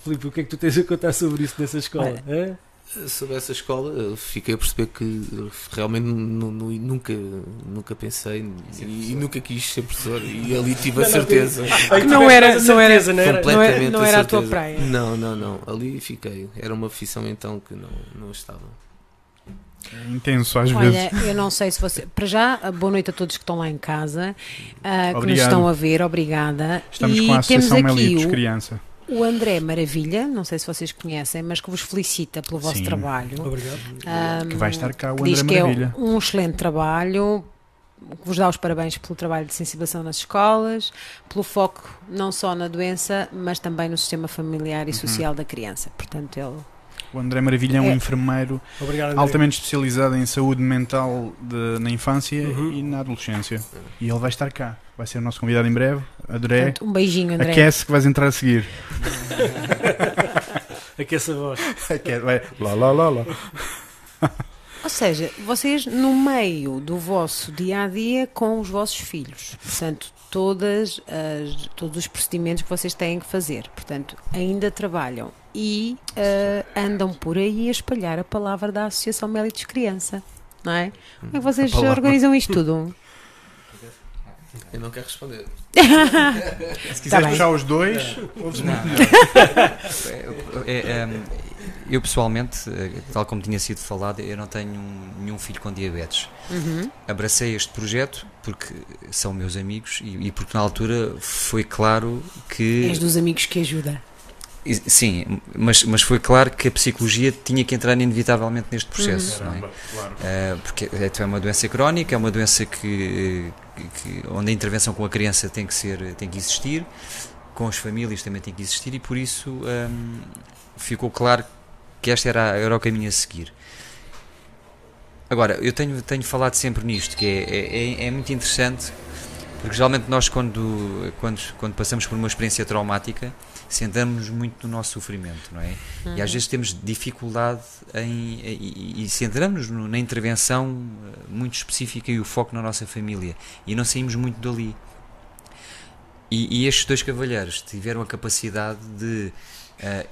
Filipe, o que é que tu tens a contar sobre isso nessa escola? hã? Sobre essa escola, eu fiquei a perceber que realmente nu- nu- nunca, nunca pensei e, e nunca quis ser professor. E ali tive a Não, certeza. Não era- essa não era- não era? Não é- Completamente não era a tua certeza. praia. Não, não, não. Ali fiquei. Era uma profissão então que não, não estava. Intenso às vezes. Olha, eu não sei se você. Para já, boa noite a todos que estão lá em casa, ah, que nos estão a ver, obrigada. Estamos e com a Associação aqui Melitos o, Criança. O André Maravilha, não sei se vocês conhecem, mas que vos felicita pelo vosso Sim. trabalho. Obrigado. Ahm, Que vai estar cá o que diz André que Maravilha. é um excelente trabalho, que vos dá os parabéns pelo trabalho de sensibilização nas escolas, pelo foco não só na doença, mas também no sistema familiar e Uhum. social da criança. Portanto, ele O André Maravilha é um É. enfermeiro Obrigado, André. altamente especializado em saúde mental de- na infância Uhum. e na adolescência. E ele vai estar cá. Vai ser o nosso convidado em breve. Adorei. portanto, um beijinho, André. Aquece que vais entrar a seguir. Aquece a voz. Aquece, vai. Lá, lá, lá, lá. Ou seja, vocês no meio do vosso dia a dia com os vossos filhos, portanto, todas as, todos os procedimentos que vocês têm que fazer, portanto, ainda trabalham e ah, andam por aí a espalhar a palavra da Associação Mélitos Criança, não é? Como é que vocês A palavra. organizam isto tudo? Eu não quero responder. Se Tá quiseres bem. puxar os dois, ouves Não. muito melhor. É, é, eu pessoalmente, eh, tal como tinha sido falado, eu não tenho nenhum filho com diabetes. Uhum. Abracei este projeto porque são meus amigos e, e porque na altura foi claro que. És dos amigos que ajuda. Sim, mas, mas foi claro que a psicologia tinha que entrar inevitavelmente neste processo. não é? Caramba, claro. Uh, porque é é uma doença crónica, é uma doença que, que- onde a intervenção com a criança tem que ser, tem que existir, com as famílias também tem que existir e por isso um, ficou claro que este era, era o caminho a seguir. Agora, eu tenho, tenho falado sempre nisto, que é, é, é- é muito interessante, porque geralmente nós quando, quando, quando passamos por uma experiência traumática, centramos muito no nosso sofrimento, não é? E às vezes temos dificuldade em. E, e- e centramos no- na intervenção eh, muito específica e o foco na nossa família. E não saímos muito dali. E, e estes dois cavalheiros tiveram a capacidade de. eh,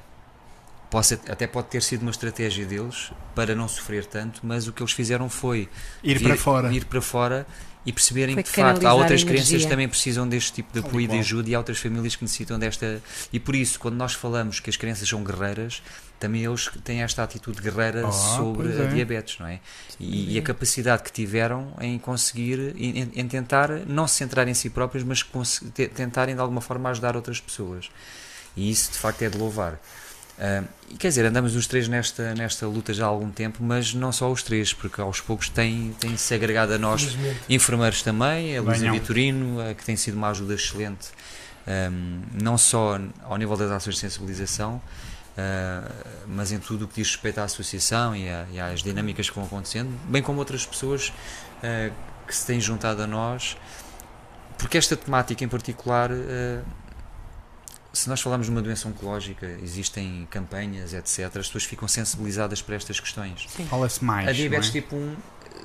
possa- até pode ter sido uma estratégia deles para não sofrer tanto, mas o que eles fizeram foi Ir vir- para fora. ir para fora e perceberem Foi que de facto há outras crianças que também precisam deste tipo de e apoio e ajuda e há outras famílias que necessitam desta e por isso quando nós falamos que as crianças são guerreiras também eles têm esta atitude guerreira Ah, sobre pois a é. diabetes não é? E, e a capacidade que tiveram em conseguir em, em tentar não se centrar em si próprios mas tentarem de alguma forma ajudar outras pessoas. E isso de facto é de louvar e quer dizer, andamos os três nesta, nesta luta já há algum tempo, mas não só os três, porque aos poucos têm, têm se agregado a nós enfermeiros também, a Luísa. Vitorino, que tem sido uma ajuda excelente, ehm, não só ao nível das ações de sensibilização, uh, mas em tudo o que diz respeito à associação e, a, e, às dinâmicas que vão acontecendo, bem como outras pessoas uh, que se têm juntado a nós, porque esta temática em particular. Uh, se nós falarmos de uma doença oncológica, existem campanhas, etc., as pessoas ficam sensibilizadas para estas questões. Fala-se mais. A diabetes é? tipo 1,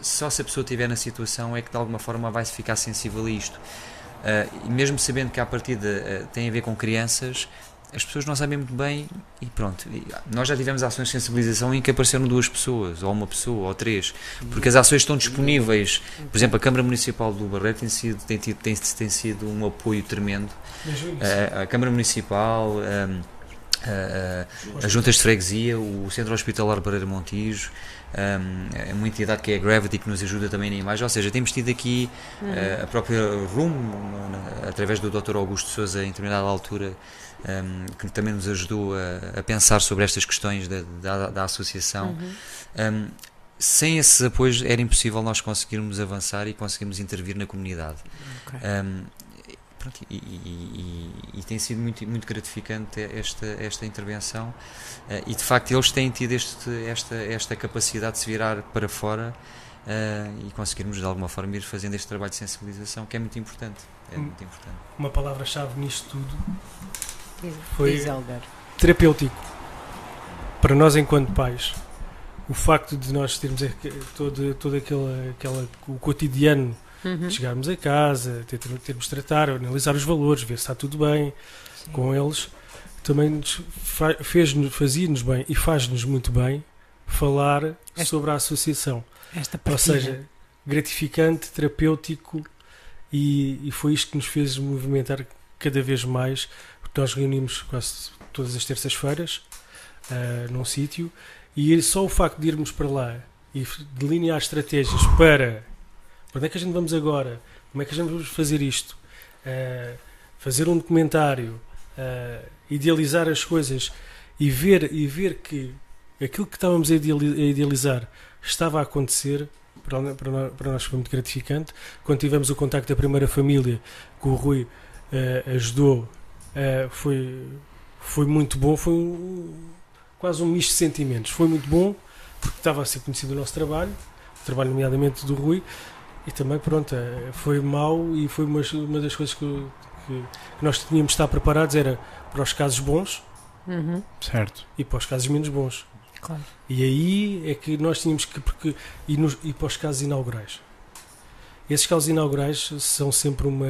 só se a pessoa estiver na situação é que de alguma forma vai ficar sensível a isto. Uh, mesmo sabendo que a partida uh, tem a ver com crianças, as pessoas não sabem muito bem e pronto. Nós já tivemos ações de sensibilização em que apareceram duas pessoas, ou uma pessoa, ou três, porque as ações estão disponíveis. Por exemplo, a Câmara Municipal do Barreto tem sido, tem, tido, tem, tem sido um apoio tremendo. A, a Câmara Municipal, a, a, a Juntas de Freguesia, o Centro Hospitalar Barreira Montijo, um, uma entidade que é a Gravity que nos ajuda também na imagem, ou seja, temos tido aqui uhum. uh, a própria RUM, através do Dr. Augusto Souza, em determinada altura, um, que também nos ajudou a, a, pensar sobre estas questões da, da, da associação. Uhum. Um, sem esses apoios era impossível nós conseguirmos avançar e conseguirmos intervir na comunidade. Okay. Um, pronto, e, e, e, e, tem sido muito, muito gratificante esta, esta intervenção uh, e de facto eles têm tido este, esta, esta capacidade de se virar para fora uh, e conseguirmos de alguma forma ir fazendo este trabalho de sensibilização que é muito importante. É hum. muito importante. Uma palavra-chave nisto tudo foi terapêutico para nós enquanto pais. O facto de nós termos todo, todo aquele, aquela, o cotidiano uhum. de chegarmos a casa, ter, termos de tratar, analisar os valores, ver se está tudo bem Sim. com eles, também fez, fazia-nos bem e faz-nos muito bem falar esta, sobre a associação. Ou seja, gratificante, terapêutico e, e foi isto que nos fez movimentar cada vez mais nós reunimos quase todas as terças-feiras uh, num sítio e só o facto de irmos para lá e delinear estratégias para onde é que a gente vamos agora, como é que a gente vamos fazer isto, uh, fazer um documentário, uh, idealizar as coisas e ver, e ver que aquilo que estávamos a idealizar estava a acontecer, para, para, nós foi muito gratificante. Quando tivemos o contacto da primeira família, que o Rui ajudou Uh, foi, foi muito bom, foi um, quase um misto de sentimentos. Foi muito bom, porque estava a ser conhecido o nosso trabalho, o trabalho nomeadamente do Rui, e também, pronto, uh, foi mau e foi uma, uma das coisas que, que, que, nós tínhamos de estar preparados era para os casos bons uhum. certo. e para os casos menos bons. Claro. E aí é que nós tínhamos que. Porque, e, nos, e para os casos inaugurais. Esses casos inaugurais são sempre uma,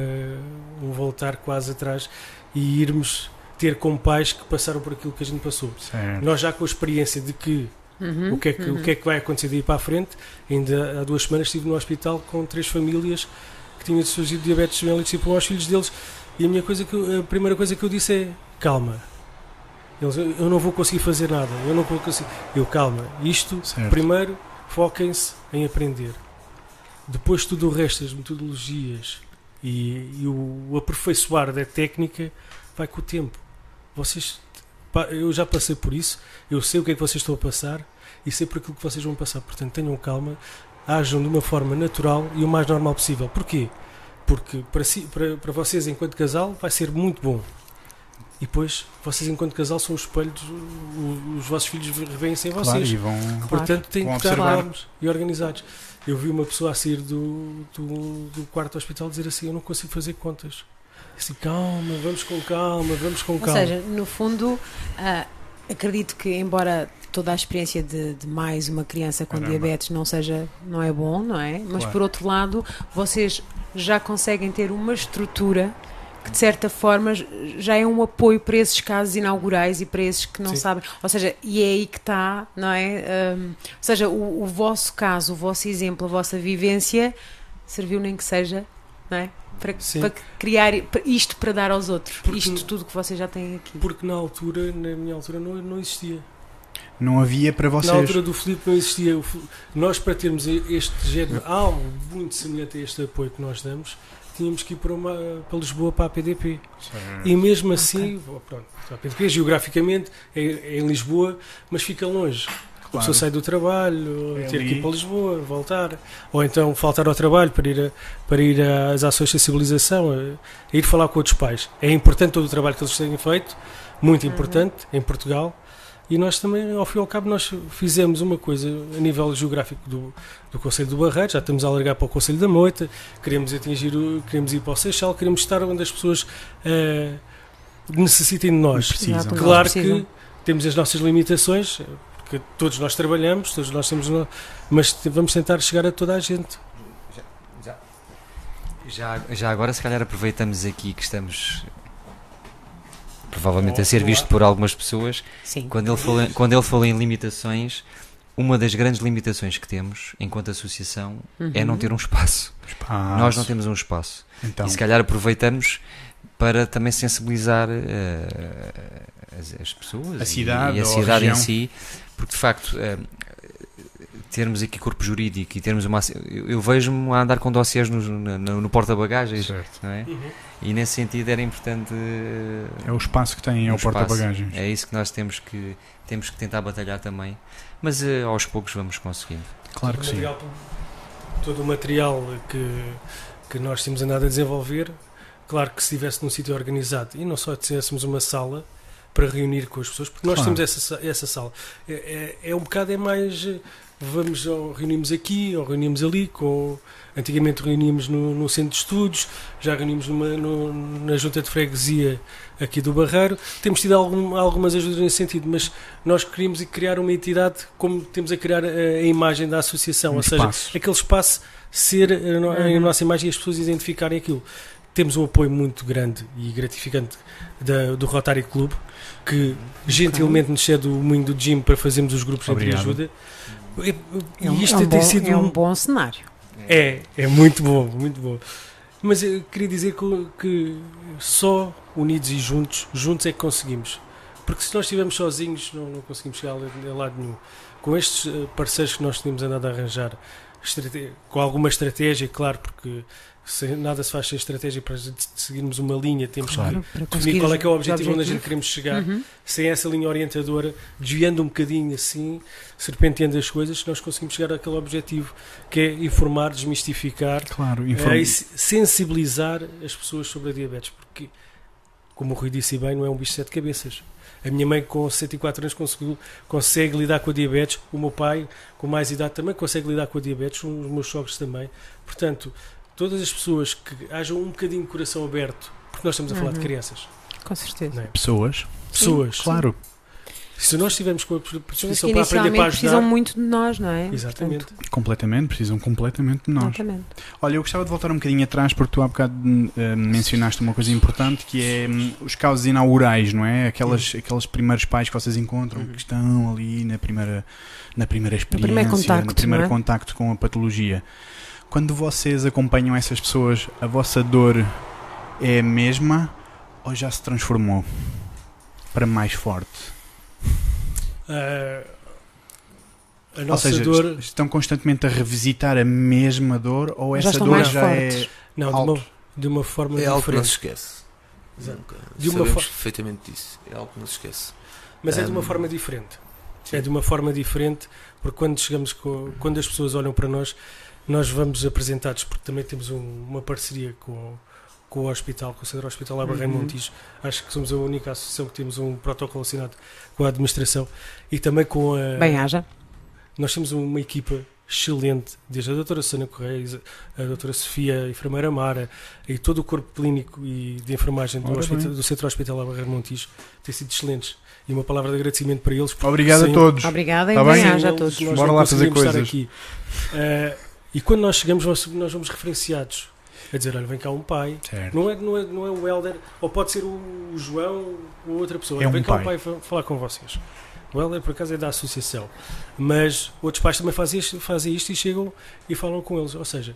um voltar quase atrás e irmos ter com pais que passaram por aquilo que a gente passou. Certo. Nós já com a experiência de que Uhum, o, que é que, uhum. o que é que vai acontecer daí para a frente. Ainda há duas semanas estive no hospital com três famílias que tinham surgido diabetes mellitus tipo aos filhos deles. E a, minha coisa que eu, a primeira coisa que eu disse é: calma. Eles, eu não vou conseguir fazer nada. Eu não vou conseguir. Eu, calma. Isto, certo. primeiro, foquem-se em aprender. Depois, tudo o resto, as metodologias, e, e o, aperfeiçoar da técnica vai com o tempo. Vocês, eu já passei por isso, eu sei o que é que vocês estão a passar e sei por aquilo que vocês vão passar. Portanto, tenham calma, ajam de uma forma natural e o mais normal possível. Porquê? Porque para, si, para, para vocês, enquanto casal, vai ser muito bom. E depois, vocês, enquanto casal, são os espelhos, os, os vossos filhos revêem-se em vocês. Claro, e vão, Portanto, têm que estar calmos e organizados eu vi uma pessoa a sair do, do, do quarto do hospital dizer assim: Eu não consigo fazer contas. Assim, calma, vamos com calma, vamos com calma. Ou seja, no fundo, uh, acredito que, embora toda a experiência de, de mais uma criança com Caramba. diabetes não seja, não é bom, não é? Mas claro. por outro lado, vocês já conseguem ter uma estrutura que de certa forma já é um apoio para esses casos inaugurais e para esses que não Sim. sabem. Ou seja, e é aí que está, não é? Um, ou seja, o, o, vosso caso, o vosso exemplo, a vossa vivência serviu nem que seja, não é? Para, para criar isto para dar aos outros, porque, isto tudo que vocês já têm aqui. Porque na altura, na minha altura, não, não existia. Não havia para vocês. Na altura do Filipe não existia. Nós, para termos este género, algo muito semelhante a este apoio que nós damos, tínhamos que ir para, uma, para Lisboa para a PDP. E mesmo assim, okay. pronto, a PDP geograficamente é, é, em Lisboa, mas fica longe. Claro. A pessoa sai do trabalho, é ter ali. que ir para Lisboa, voltar, ou então faltar ao trabalho para ir, a, para ir às ações de sensibilização, a, a, ir falar com outros pais. É importante todo o trabalho que eles têm feito, muito uhum. importante, em Portugal, E nós também, ao fim e ao cabo, nós fizemos uma coisa a nível geográfico do, do Conselho do Barreiro, já estamos a alargar para o Conselho da Moita, queremos atingir, o, queremos ir para o Seixal, queremos estar onde as pessoas eh, necessitem de nós. Precisam. Claro precisam. que temos as nossas limitações, porque todos nós trabalhamos, todos nós temos, no- mas vamos tentar chegar a toda a gente. Já, já agora, se calhar, aproveitamos aqui que estamos provavelmente a ser visto por algumas pessoas. Sim. Quando ele, falou, em- quando ele falou em limitações, uma das grandes limitações que temos enquanto associação é não Uhum. ter um espaço. Espaço. Nós não temos um espaço. Então, E se calhar aproveitamos para também sensibilizar eh, as, as pessoas A e- cidade e, a ou a cidade em si, porque de facto eh, termos aqui corpo jurídico e termos uma. Eu, eu vejo-me a andar com dossiês no, no, no porta-bagagens, certo. não é? E nesse sentido era importante. eh, É o espaço que tem, é o porta-bagagens. É isso que nós temos que, temos que tentar batalhar também. Mas eh, aos poucos vamos conseguindo. Claro que todo o sim. material, todo o material que, que nós temos andado a desenvolver, claro que se estivesse num sítio organizado e não só tivéssemos uma sala para reunir com as pessoas, porque nós Claro. temos essa, sa- essa sala. É, é, é um bocado, é mais. Eh, Vamos, ou reunimos aqui, ou reunimos ali, com, antigamente reuníamos no, no centro de estudos, já reunimos numa, no- na junta de freguesia aqui do Barreiro. Temos tido algum, algumas ajudas nesse sentido, mas nós queríamos criar uma entidade como temos a criar a, a imagem da associação, Um ou seja, espaço. aquele espaço ser a, no- a Uhum. nossa imagem e as pessoas identificarem aquilo. Temos um apoio muito grande e gratificante da- do Rotary Club, que gentilmente nos cede o moinho do gym para fazermos os grupos de ajuda. E, É um, isto é um tem bom, sido é um bom cenário. é, é muito bom, muito bom. Mas eu queria dizer que, que só unidos e juntos, juntos é que conseguimos. Porque se nós estivermos sozinhos, não, não conseguimos chegar a lado- nenhum. Com estes eh, parceiros que nós temos andado a arranjar, com alguma estratégia, claro, porque se- nada se faz sem estratégia para seguirmos uma linha, temos Claro. Que definir qual é que é o objetivo onde a gente objetivo. queremos chegar Uhum. sem essa linha orientadora, desviando um bocadinho assim, serpenteando as coisas, nós conseguimos chegar àquele objetivo que é informar, desmistificar Claro, é, informa- e se- sensibilizar as pessoas sobre a diabetes, porque, como o Rui disse bem, não é um bicho de sete cabeças. A minha mãe, com 64 anos, conseguiu, consegue lidar com a diabetes. O meu pai, com mais idade, também consegue lidar com a diabetes. Os meus sogros também. Portanto, todas as pessoas que hajam um bocadinho de coração aberto, porque nós estamos a falar de Uhum. crianças, Com certeza. é? pessoas. pessoas. Claro. Se nós estivermos com a Pessoas predisposição para aprender para inicialmente precisam ajudar, muito de nós, não é? exatamente. Portanto, Completamente, precisam completamente de nós. exatamente. Olha, eu gostava de voltar um bocadinho atrás porque tu há bocado eh, mencionaste uma coisa importante que é hum, os casos inaugurais, não é? Aquelas, aqueles primeiros pais que vocês encontram Uhum. que estão ali na primeira, na primeira experiência, primeiro contacto, no primeiro é? contacto com a patologia. Quando vocês acompanham essas pessoas, a vossa dor é a mesma ou já se transformou para mais forte? Ah, a Ou nossa seja, dor. est- estão constantemente a revisitar a mesma dor ou Já essa dor já fortes. é Não, de uma, de uma forma É algo que não se diferente. esquece. Exato. Nunca. De uma Sabemos perfeitamente disso. É algo que não se esquece. Mas é de uma forma diferente. sim. É de uma forma diferente, porque quando chegamos com, quando as pessoas olham para nós, nós vamos apresentados, porque também temos um- uma parceria com, com o hospital, com o Centro Hospitalar Barreiro Uhum. Montijo. Acho que somos a única associação que temos um protocolo assinado com a administração e também com a. Bem haja. Nós temos uma equipa excelente, desde a doutora Sana Correia, a doutora Sofia, a enfermeira Mara e todo o corpo clínico e de enfermagem do, hospital- do Centro Hospitalar Barreiro Montijo, têm sido excelentes. E uma palavra de agradecimento para eles. Obrigado a todos. Obrigada Tá e bem? bem sem haja a todos. nós Bora lá fazer coisas. aqui. Eh, e quando nós chegamos, nós, vamos referenciados a dizer: olha, vem cá um pai. Certo. Não é, não, é, não é o Helder, ou pode ser o, João ou outra pessoa. É um vem cá pai. um pai fa- falar com vocês. O Helder, por acaso, é da associação. Mas outros pais também fazem isto, fazem isto e chegam e falam com eles. Ou seja,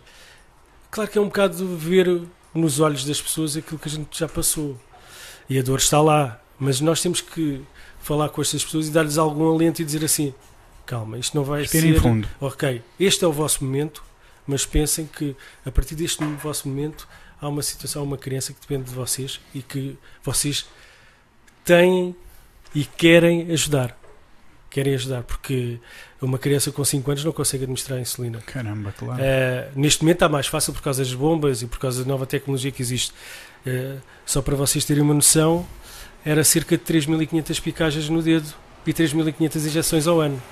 claro que é um bocado de ver nos olhos das pessoas aquilo que a gente já passou. E a dor está lá. Mas nós temos que falar com estas pessoas e dar-lhes algum alento e dizer assim: calma, isto não vai Respirem ser. fundo. Ok, este é o vosso momento, mas pensem que a partir deste vosso momento há uma situação, uma criança que depende de vocês e que vocês têm e querem ajudar. Querem ajudar, porque uma criança com 5 anos não consegue administrar insulina. Caramba, claro. Eh, neste momento está mais fácil por causa das bombas e por causa da nova tecnologia que existe. Eh, só para vocês terem uma noção, era cerca de 3.500 picagens no dedo e 3.500 injeções ao ano.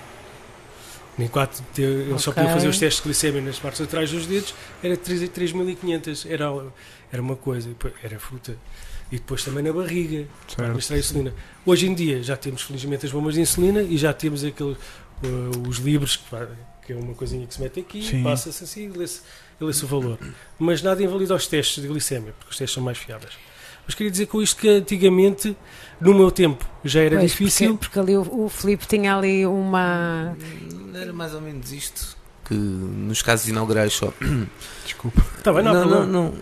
Nem quatro, te- eles só Ok. podiam fazer os testes de glicemia nas partes laterais dos dedos, era 3 3.500, era, era uma coisa, era fruta. E depois também na barriga, para Certo. administrar a insulina. Hoje em dia já temos felizmente as bombas de insulina e já temos aquele, uh, os livros, que, é uma coisinha que se mete aqui, passa-se assim e lê-se lê-se o valor. Mas nada invalida os testes de glicemia, porque os testes são mais fiáveis. Mas queria dizer com isto que antigamente, no meu tempo, já era Pois, difícil. Porque, porque ali o, o Filipe tinha ali uma. Era mais ou menos isto. Que nos casos inaugurais só. Desculpa. Está bem, não, não, não, não.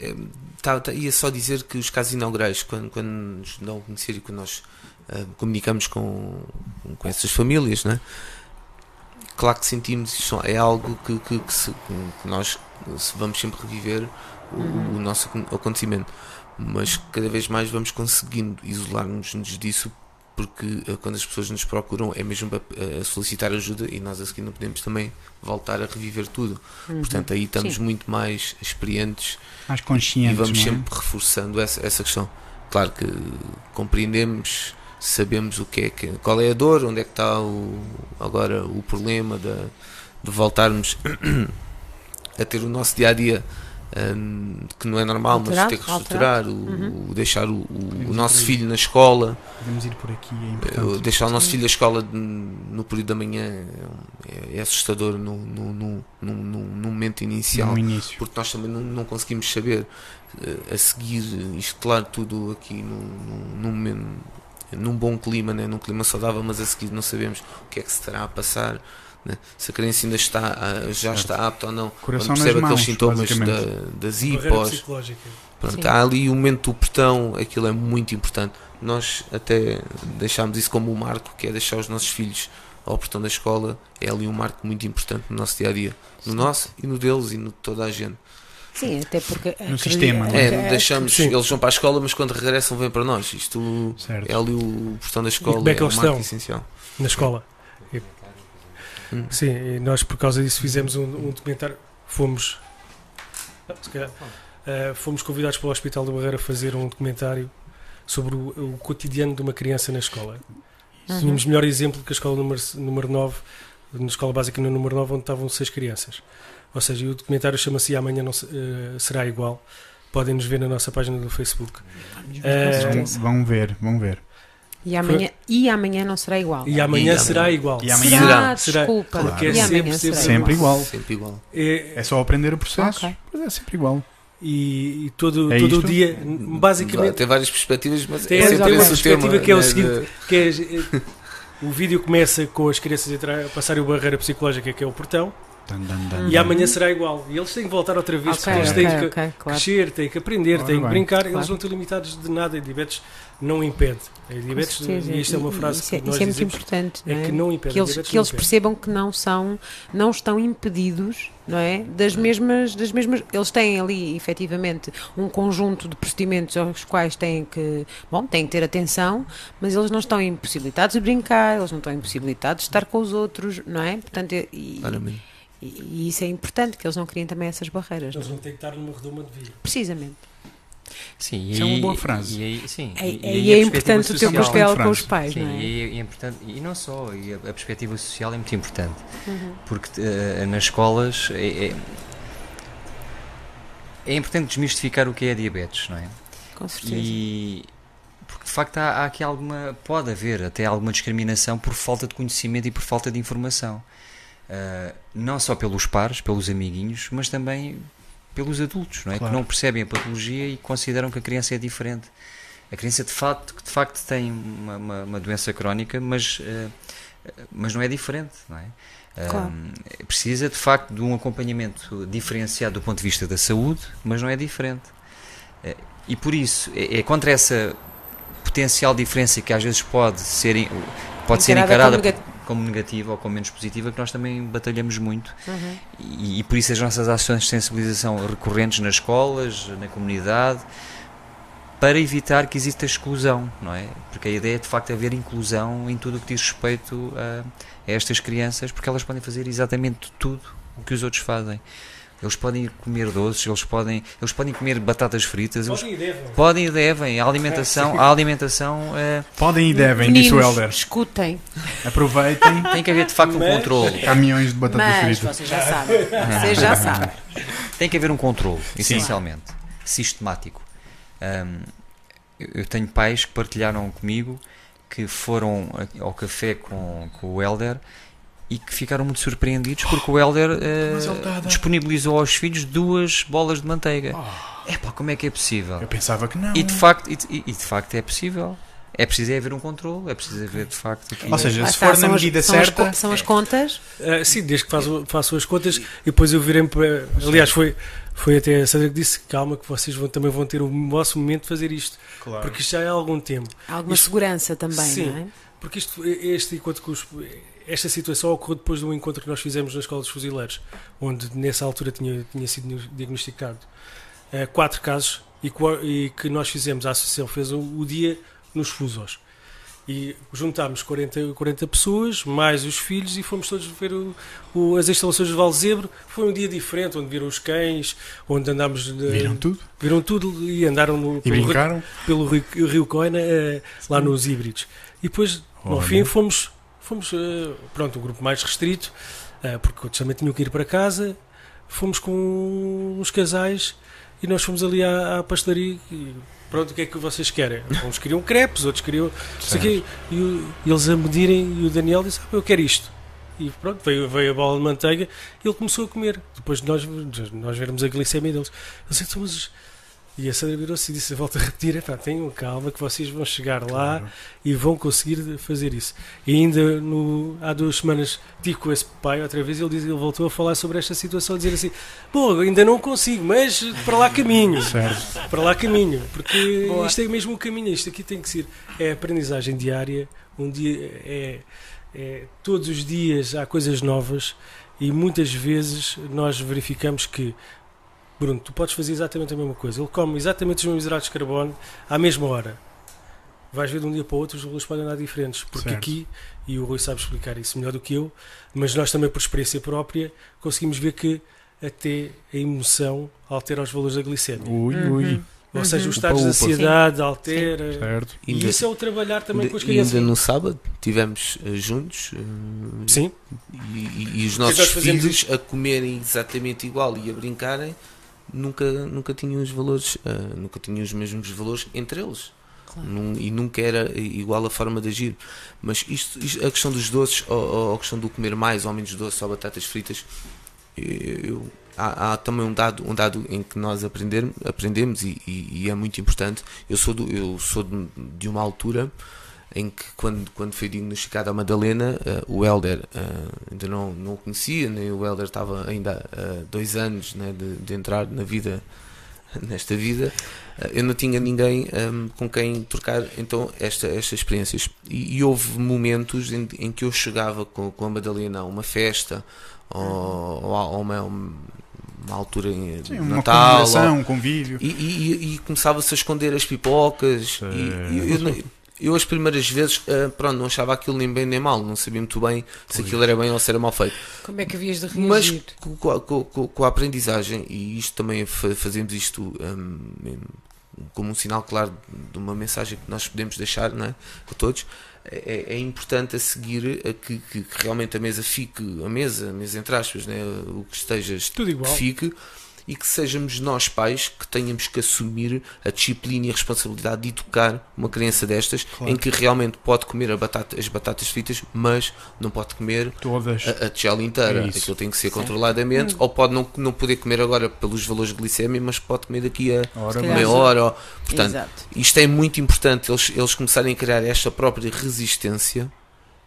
É, tá- tá- ia só dizer que os casos inaugurais, quando, quando nos dão a conhecer e quando nós ah, comunicamos com, com essas famílias, né? claro que sentimos isso é algo que, que, que se- que nós se vamos sempre reviver Uhum. o nosso acon- acontecimento, mas cada vez mais vamos conseguindo isolar-nos disso. Porque ah, quando as pessoas nos procuram é mesmo para ah, solicitar ajuda e nós a seguir não podemos também voltar a reviver tudo. Uhum. Portanto, aí estamos Sim. muito mais experientes Mais e conscientes, vamos não é? sempre reforçando essa, essa questão. Claro que compreendemos, sabemos o que é que, qual é a dor, onde é que está o, agora o problema de, de voltarmos a ter o nosso dia a dia que não é normal, Alterado, mas ter que reestruturar, o, Uhum. o deixar o, o- nosso filho na escola, Podemos ir por aqui, é eh, importante. deixar o nosso filho na escola de- no período da manhã é, é assustador no, no, no, no, no- no momento inicial No início. porque nós também não, não conseguimos saber eh, a seguir, isto claro, tudo aqui num, num, num, momento- num bom clima, né? num clima saudável, mas a seguir não sabemos o que é que se estará a passar, né? se a criança ainda está, ah, já Certo. está apta ou não, Coração quando percebe mãos, aqueles sintomas da, das psicológica. Pronto, Sim. há ali o momento do portão, aquilo é muito importante. Nós até deixámos isso como um marco, que é deixar os nossos filhos ao portão da escola, é ali um marco muito importante no nosso dia a dia, no nosso e no deles e no de toda a gente. Sim, até porque. acredito- sistema, não É, acredito- deixamos, Sim. eles vão para a escola, mas quando regressam vêm para nós. Isto Certo. é ali o portão da escola, como é que é um eles marco estão? essencial. na escola. Hum. Sim, e nós por causa disso fizemos um, um documentário. Fomos. Calhar, ah, fomos convidados pelo Hospital da Barreira a fazer um documentário sobre o, o cotidiano de uma criança na escola. Uhum. Tínhamos melhor exemplo que a escola número, número 9, na escola básica no número 9, onde estavam seis crianças. Ou seja, o documentário chama-se E Amanhã não se- eh, Será Igual. Podem nos ver na nossa página do Facebook. Vão, vão ver, vão ver. E amanhã, e amanhã não será igual. e amanhã E será amanhã. igual. E amanhã- será, Será. desculpa. Porque é sempre, sempre- Sempre igual. Sempre igual. É, É só aprender o processo. Ok. Pois é, sempre igual. e, e todo, É todo o dia, basicamente, Tem várias perspectivas, mas Tem- é sempre tem uma o perspectiva tema, que é o né, seguinte, que é, eh, o vídeo começa com as crianças a, entrar, a passarem a barreira psicológica que é o portão Dan, dan, dan, e dan. amanhã será igual. E eles têm que voltar outra vez, Ok, porque eles têm que ok, claro. crescer, têm que aprender, Ora têm que brincar, Claro. eles não estão limitados de nada. E diabetes não impede. A diabetes, e isto é uma frase isso que é, nós isso é muito dizemos, importante, não é é? que não impede. que a eles, que eles impede. percebam que não são não estão impedidos não é das mesmas das mesmas eles têm ali efetivamente um conjunto de procedimentos aos quais têm que bom têm que ter atenção mas eles não estão impossibilitados de brincar eles não estão impossibilitados de estar com os outros não é portanto e- Claramente. E isso é importante que eles não criem também essas barreiras Eles não é? têm que estar numa redoma de vida. precisamente Sim, Isso é uma boa frase. E, aí, sim, É- e- e é- e é importante o teu social- papel com os pais Sim, não é? e, é importante, e não só, e a, a perspectiva social é muito importante, Uhum. porque eh, nas escolas é, é, é importante desmistificar o que é diabetes, não é? com certeza E porque de facto há, há aqui alguma, pode haver até alguma discriminação por falta de conhecimento e por falta de informação. Ah, não só pelos pares, pelos amiguinhos, mas também pelos adultos, não é? Claro. Que não percebem a patologia e consideram que a criança é diferente. A criança de facto, de facto tem uma, uma, uma doença crónica, mas, ah, mas não é diferente, não é? Ah, Claro. precisa de facto de um acompanhamento diferenciado do ponto de vista da saúde, mas não é diferente. Eh, E por isso, é, é contra essa potencial diferença que às vezes pode ser, pode ser Encarada encarada como como, negativa ou como menos positiva, que nós também batalhamos muito. Uhum. E, e por isso as nossas ações de sensibilização recorrentes nas escolas, na comunidade, para evitar que exista exclusão, não é? Porque a ideia é de facto haver inclusão em tudo o que diz respeito a, a estas crianças, porque elas podem fazer exatamente tudo o que os outros fazem. Eles podem comer doces, eles podem, eles podem comer batatas fritas, eles Podem e devem. podem e devem. A alimentação, a alimentação é, Podem e devem, disse o Helder. escutem, Aproveitem tem que haver de facto um Mas- controle. caminhões de batatas mas fritas. vocês já sabem. Vocês já sabem. Tem que haver um controle, essencialmente, sistemático. Ahm, eu tenho pais que partilharam comigo que foram ao café com, com o Helder e que ficaram muito surpreendidos porque o Helder tá dar- disponibilizou aos filhos duas bolas de manteiga. Oh, Epá, como é que é possível? eu pensava que não. E de facto, e, de- e- e de facto é possível. É preciso é haver um controle, é preciso haver de facto aqui. Ou seja, se está, for na são as- medida são as certa. São as contas. Ah, sim, desde que faço, faço as contas e depois eu virei para. Aliás, foi, foi até a Sandra que disse: calma, que vocês vão, também vão ter o vosso momento de fazer isto. Claro. Porque isto já é há algum tempo. Há alguma Isto- segurança também, Sim. não é? Porque isto, este encontro com os- esta situação ocorreu depois de um encontro que nós fizemos na Escola dos Fuzileiros, onde nessa altura tinha, tinha sido diagnosticado eh, quatro casos e, e que nós fizemos, a Associação fez o, o dia nos Fusos. E juntámos 40, 40 pessoas, mais os filhos, e fomos todos ver o- o- as instalações do Valzebro. Foi um dia diferente, onde viram os cães, onde andámos. Viram tudo? viram tudo e andaram no, E pelo, rio- brincaram? pelo rio, rio Coina, eh, lá nos híbridos. E depois, no Olha. fim, fomos, fomos eh, pronto, um grupo mais restrito, eh, porque outros também tinham que ir para casa. Fomos com uns casais e nós fomos ali à, à pastelaria e pronto, o que é que vocês querem? Uns queriam crepes, outros queriam. quê. E, o- e eles a medirem e o Daniel disse: ah, Eu quero isto. E pronto, veio, veio a bola de manteiga e ele começou a comer. Depois de nós, nós vermos a glicemia deles. Eles disse, "Mas e a Sandra virou-se e disse: Volto a repetir, epá, tenham calma, que vocês vão chegar lá Claro. e vão conseguir fazer isso. E ainda no, há duas semanas tive com esse pai outra vez, ele, diz, ele voltou a falar sobre esta situação, a dizer assim: Bom, ainda não consigo, mas para lá caminho, Certo. para lá caminho, porque Boa. isto é mesmo o caminho, isto aqui tem que ser é aprendizagem diária, um dia é, é todos os dias há coisas novas e muitas vezes nós verificamos que Bruno, tu podes fazer exatamente a mesma coisa. Ele come exatamente os mesmos hidratos de carbono à mesma hora. Vais ver de um dia para o outro, os valores podem andar diferentes. Porque Certo. aqui, e o Rui sabe explicar isso melhor do que eu, mas nós também, por experiência própria, conseguimos ver que até a emoção altera os valores da glicemia. Ui, Uhum. ui. Ou seja, Uhum. os estados de ansiedade altera. Certo. E Ainda- isso é o trabalhar também ainda, com as crianças. ainda no sábado tivemos eh, juntos eh, Sim, e, e- os nossos filhos a comerem exatamente igual e a brincarem nunca, nunca tinham os valores, eh, nunca tinham os mesmos valores entre eles. Claro. Num- e nunca era igual a forma de agir. Mas isto, isto- a questão dos doces, ou, ou a questão do comer mais ou menos doce ou batatas fritas, eu- há, há também um dado, um dado em que nós aprender, aprendemos e, e- e é muito importante. Eu sou, do, eu sou de, de uma altura em que quando, quando foi diagnosticada a Madalena, eh, o Helder eh, ainda não, não o conhecia, nem o Helder estava ainda há dois anos né, de, de entrar na vida, nesta vida, eh, eu não tinha ninguém ehm, com quem trocar então esta, estas experiências. E, e houve momentos em, em que eu chegava com, com a Madalena a uma festa ou, ou a uma, uma altura em Sim, uma Natal. ou- um convívio. e, e- e começava-se a esconder as pipocas. E, e eu, não- eu as primeiras vezes, ah, pronto, não achava aquilo nem bem nem mal, não sabia muito bem se aquilo era bem ou se era mal feito. Como é que havias de Mas reagir? com, com a- com- com- com a aprendizagem, e isto também fa- fazemos isto hum, como um sinal claro de uma mensagem que nós podemos deixar não é, a todos, é, é importante a seguir a que, que- que realmente a mesa fique, a mesa, a mesa entre aspas, né, o que esteja tudo igual. que fique e que sejamos nós pais que tenhamos que assumir a disciplina e a responsabilidade de educar uma criança destas Claro. em que realmente pode comer a batata- as batatas fritas, mas não pode comer Todas. a, a tigela inteira. É isso. Aquilo tem que ser Sim. controladamente, ou pode não, não poder comer agora pelos valores de glicemia, mas pode comer daqui a Ora Se bem. calhar meia hora. ou- Portanto, Exato. isto é muito importante, eles, eles começarem a criar esta própria resistência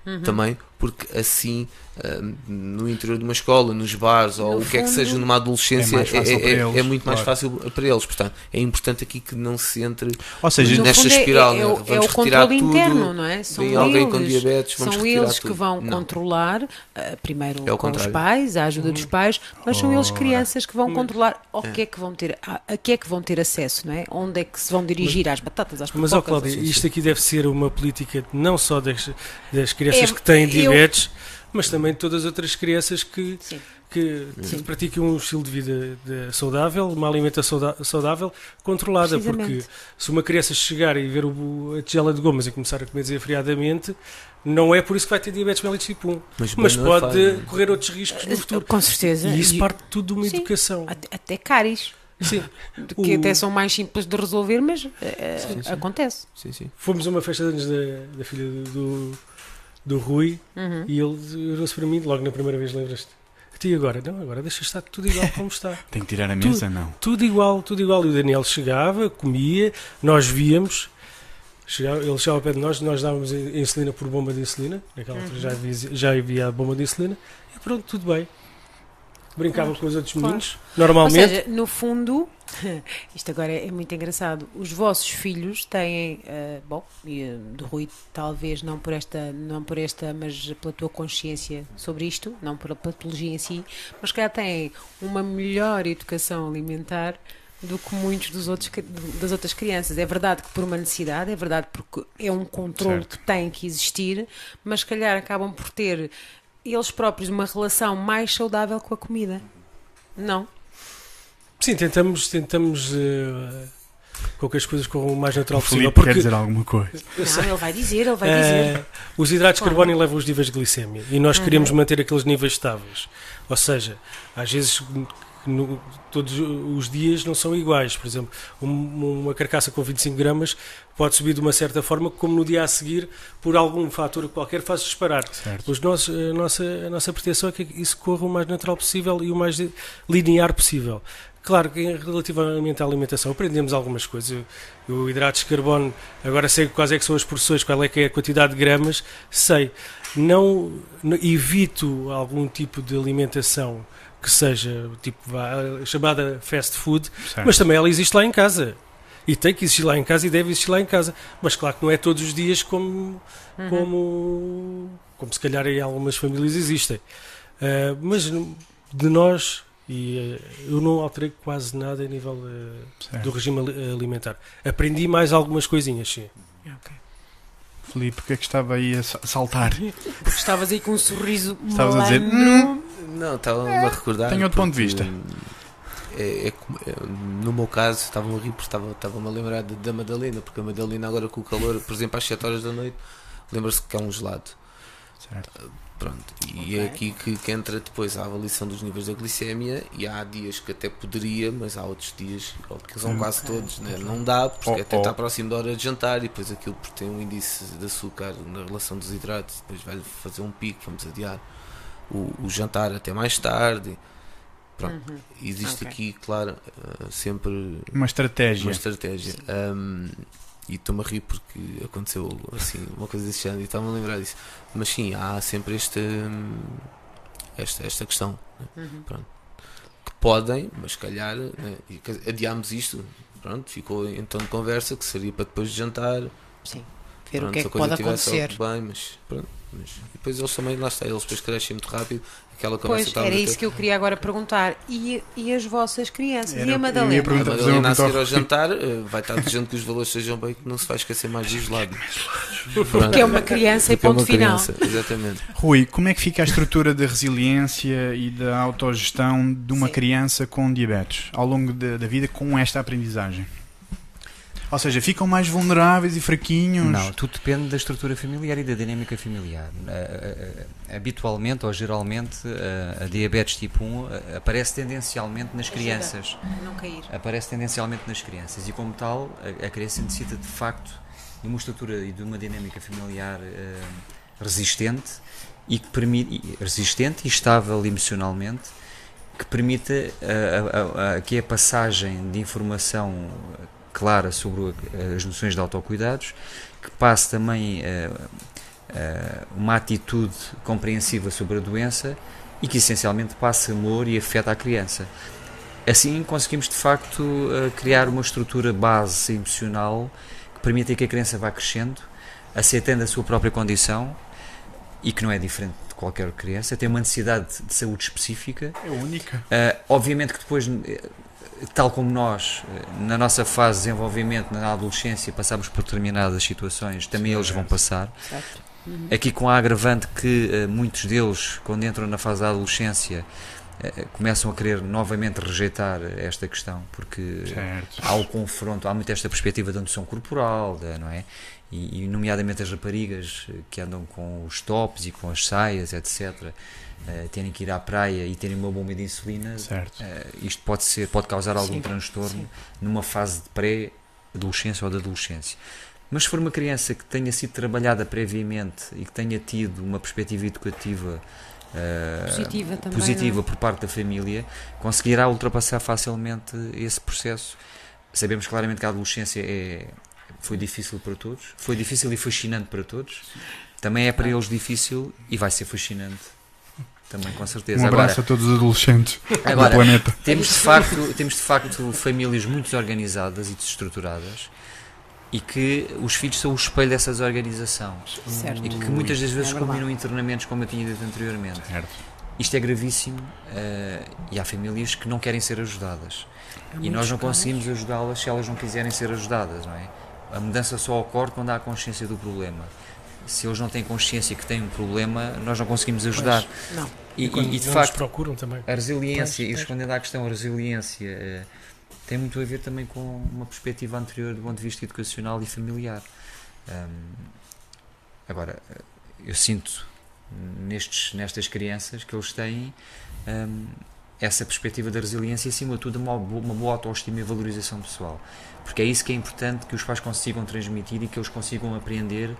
Uhum. também, porque assim, ah, no interior de uma escola, nos bares, ou No o que é que fundo, seja numa adolescência, é mais é, é- eles, é muito mais claro. fácil para eles. Portanto, é importante aqui que não se entre Ou seja, nesta fundo, é- espiral, é, né? o- Vamos é o retirar controle tudo, interno, não é? São Tem alguém com eles, diabetes, vamos são eles que vão Não. controlar, ah, primeiro É o com os pais, a ajuda dos pais, mas são eles crianças que vão Mas- controlar ao que é que vão ter, a, a que é que vão ter acesso, não é? Onde é que se vão dirigir às batatas, às Mas, ó pipocas, Cláudia, isto aqui deve ser uma política não só das, das crianças É, que têm eu- diabetes, mas também de todas as outras crianças que, Sim. que Sim. praticam um estilo de vida de- saudável, uma alimentação saudável, controlada. Porque se uma criança chegar e ver o, a tigela de gomas e começar a comer desenfreadamente, não é por isso que vai ter diabetes mellitus tipo 1, Mas, mas é pode fácil. correr outros riscos no futuro. Com certeza. E isso E parte tudo de uma Sim. educação. até, cáries, Sim. que O- até são mais simples de resolver, mas eh, Sim, sim. acontece. Sim, sim. Fomos a uma festa de anos da, da filha do, do, do Rui Uhum. e ele virou-se para mim, logo na primeira vez, lembras-te? E agora? Não, agora deixa estar tudo igual como está. Tem que tirar a mesa? Não. Tudo igual, tudo igual. E o Daniel chegava, comia, nós víamos, chegava, ele chegava ao pé de nós, nós dávamos in- insulina por bomba de insulina, naquela altura já havia, já havia a bomba de insulina, e pronto, tudo bem. Brincava com os outros claro. meninos, Ou normalmente. seja, no fundo, isto agora é muito engraçado. Os vossos filhos têm, eh, bom, e, eh, do Rui, talvez não por esta, não por esta, mas pela tua consciência sobre isto, não pela patologia em si, mas que têm uma melhor educação alimentar do que muitos dos outros, das outras crianças. É verdade que por uma necessidade, é verdade porque é um controle Certo. que tem que existir, mas se calhar acabam por ter eles próprios uma relação mais saudável com a comida. Não? Sim, tentamos, tentamos eh, com que as coisas corram o mais natural O possível. Filipe quer Porque dizer alguma coisa. Não, ele vai dizer, ele vai eh, dizer. os hidratos de carbono elevam os níveis de glicemia e nós Uhum. queremos manter aqueles níveis estáveis. Ou seja, às vezes no- todos os dias não são iguais. Por exemplo, um- uma carcaça com 25 gramas pode subir de uma certa forma, como no dia a seguir, por algum fator qualquer, faz disparar. Certo. Os nossos, a, nossa, a nossa pretensão é que isso corra o mais natural possível e o mais linear possível. Claro que relativamente à alimentação aprendemos algumas coisas. Eu hidratos de carbono, agora sei quais é que são as porções, qual é que é a quantidade de gramas, sei. Não, n- evito algum tipo de alimentação que seja tipo vá, chamada fast food, certo. mas também ela existe lá em casa. E tem que existir lá em casa e deve existir lá em casa. Mas claro que não é todos os dias como, Uhum. como, como se calhar em algumas famílias existem. Ah, mas de nós, e ah, eu não alterei quase nada a nível certo. do regime ali- alimentar. Aprendi mais algumas coisinhas, sim. Ok. Filipe, o que é que estava aí a sa- saltar? Porque estavas aí com um sorriso Estavas a dizer, malandro. Não, estava-me a recordar. tenho outro ponto de vista. hum, É, é é, no meu caso, estava-me a rir porque estava- estava-me a lembrar de- da Madalena, porque a Madalena, agora com o calor, por exemplo, às 7 horas da noite, lembra-se que é um gelado. Certo. Pronto, e é aqui que, que entra depois a avaliação dos níveis da glicemia. E há dias que até poderia, mas há outros dias, que são quase todos, né? não dá, porque Oh, até oh. está próximo da hora de jantar. E depois aquilo, porque tem um índice de açúcar na relação dos hidratos, depois vai fazer um pico, vamos adiar o, o jantar até mais tarde. Pronto, Uhum. existe Ok. aqui, claro, eh, sempre Uma estratégia. uma estratégia. Um, e estou-me a rir porque aconteceu assim, uma coisa desse género e estava-me a lembrar disso. Mas sim, há sempre este, hum, esta, esta questão né, Uhum. que podem, mas se calhar né, e adiámos isto. Pronto, ficou então de conversa que seria para depois de jantar. Sim. Ver pronto, o que é se a que coisa pode acontecer. bem, mas pronto. Mas, e depois eles também, lá está, eles depois crescem muito rápido. Aquela Pois, era a isso ter. que eu queria agora perguntar. E, e as vossas crianças? Era e a eu Madalena? A Madalena a seguir ao jantar eh, vai estar desejando que os valores sejam bem que não se vai esquecer mais do gelado. Porque é uma criança e é ponto uma final. criança, Exatamente. Rui, como é que fica a estrutura da resiliência e da autogestão de uma Sim. criança com diabetes ao longo da, da vida com esta aprendizagem? Ou seja, ficam mais vulneráveis e fraquinhos? Não, tudo depende da estrutura familiar e da dinâmica familiar. Eh, eh, habitualmente ou geralmente eh, a diabetes tipo 1 eh, aparece tendencialmente nas crianças. Não cair. Aparece tendencialmente nas crianças e como tal a, criança necessita de facto de uma estrutura e de uma dinâmica familiar eh, resistente e que permite resistente e estável emocionalmente que permita eh, a- a- a- que a passagem de informação clara sobre as noções de autocuidados, que passe também eh, eh, uma atitude compreensiva sobre a doença e que essencialmente passe amor e afeta a criança. Assim conseguimos de facto eh, criar uma estrutura base emocional que permita que a criança vá crescendo, aceitando a sua própria condição e que não é diferente de qualquer criança, tem uma necessidade de saúde específica É única. Uh, obviamente que depois, tal como nós, eh, na nossa fase de desenvolvimento, na adolescência, passamos por determinadas situações, também eles vão passar. Certo. Uhum. Aqui com a agravante que eh, muitos deles, quando entram na fase da adolescência, eh, começam a querer novamente rejeitar esta questão, porque Certo. há o confronto, há muito esta perspectiva da noção corporal, da- não é? E, e nomeadamente as raparigas eh, que andam com os tops e com as saias, etc., eh, terem que ir à praia e terem uma bomba de insulina, Certo. eh, isto pode ser, pode causar algum Sim, transtorno sim. numa fase de pré-adolescência ou de adolescência. Mas se for uma criança que tenha sido trabalhada previamente e que tenha tido uma perspectiva educativa eh, Positiva também. positiva não por parte da família, conseguirá ultrapassar facilmente esse processo. Sabemos claramente que a adolescência é, foi difícil para todos, foi difícil e fascinante para todos. Também é para eles difícil e vai ser fascinante. Também, com certeza. Um Agora, abraço a todos os adolescentes Agora, do planeta. temos de, facto, temos de facto famílias muito desorganizadas e desestruturadas e que os filhos são o espelho dessas organizações é? Certo. e que muitas das vezes É combinam internamentos, como eu tinha dito anteriormente. Certo. Isto é gravíssimo eh, e há famílias que não querem ser ajudadas Há e nós não casos. conseguimos ajudá-las se elas não quiserem ser ajudadas, não é? A mudança só ocorre quando há consciência do problema. Se eles não têm consciência que têm um problema, nós não conseguimos ajudar. Não. E, E, e- e, de facto, procuram também. a resiliência, Pois, e pois. respondendo à questão, a resiliência eh, tem muito a ver também com uma perspectiva anterior do ponto de vista educacional e familiar. Agora, eh, eu sinto nestes, nestas crianças que eles têm essa perspectiva da resiliência e, acima de tudo, uma, uma boa autoestima e valorização pessoal. Porque é isso que é importante que os pais consigam transmitir e que eles consigam aprender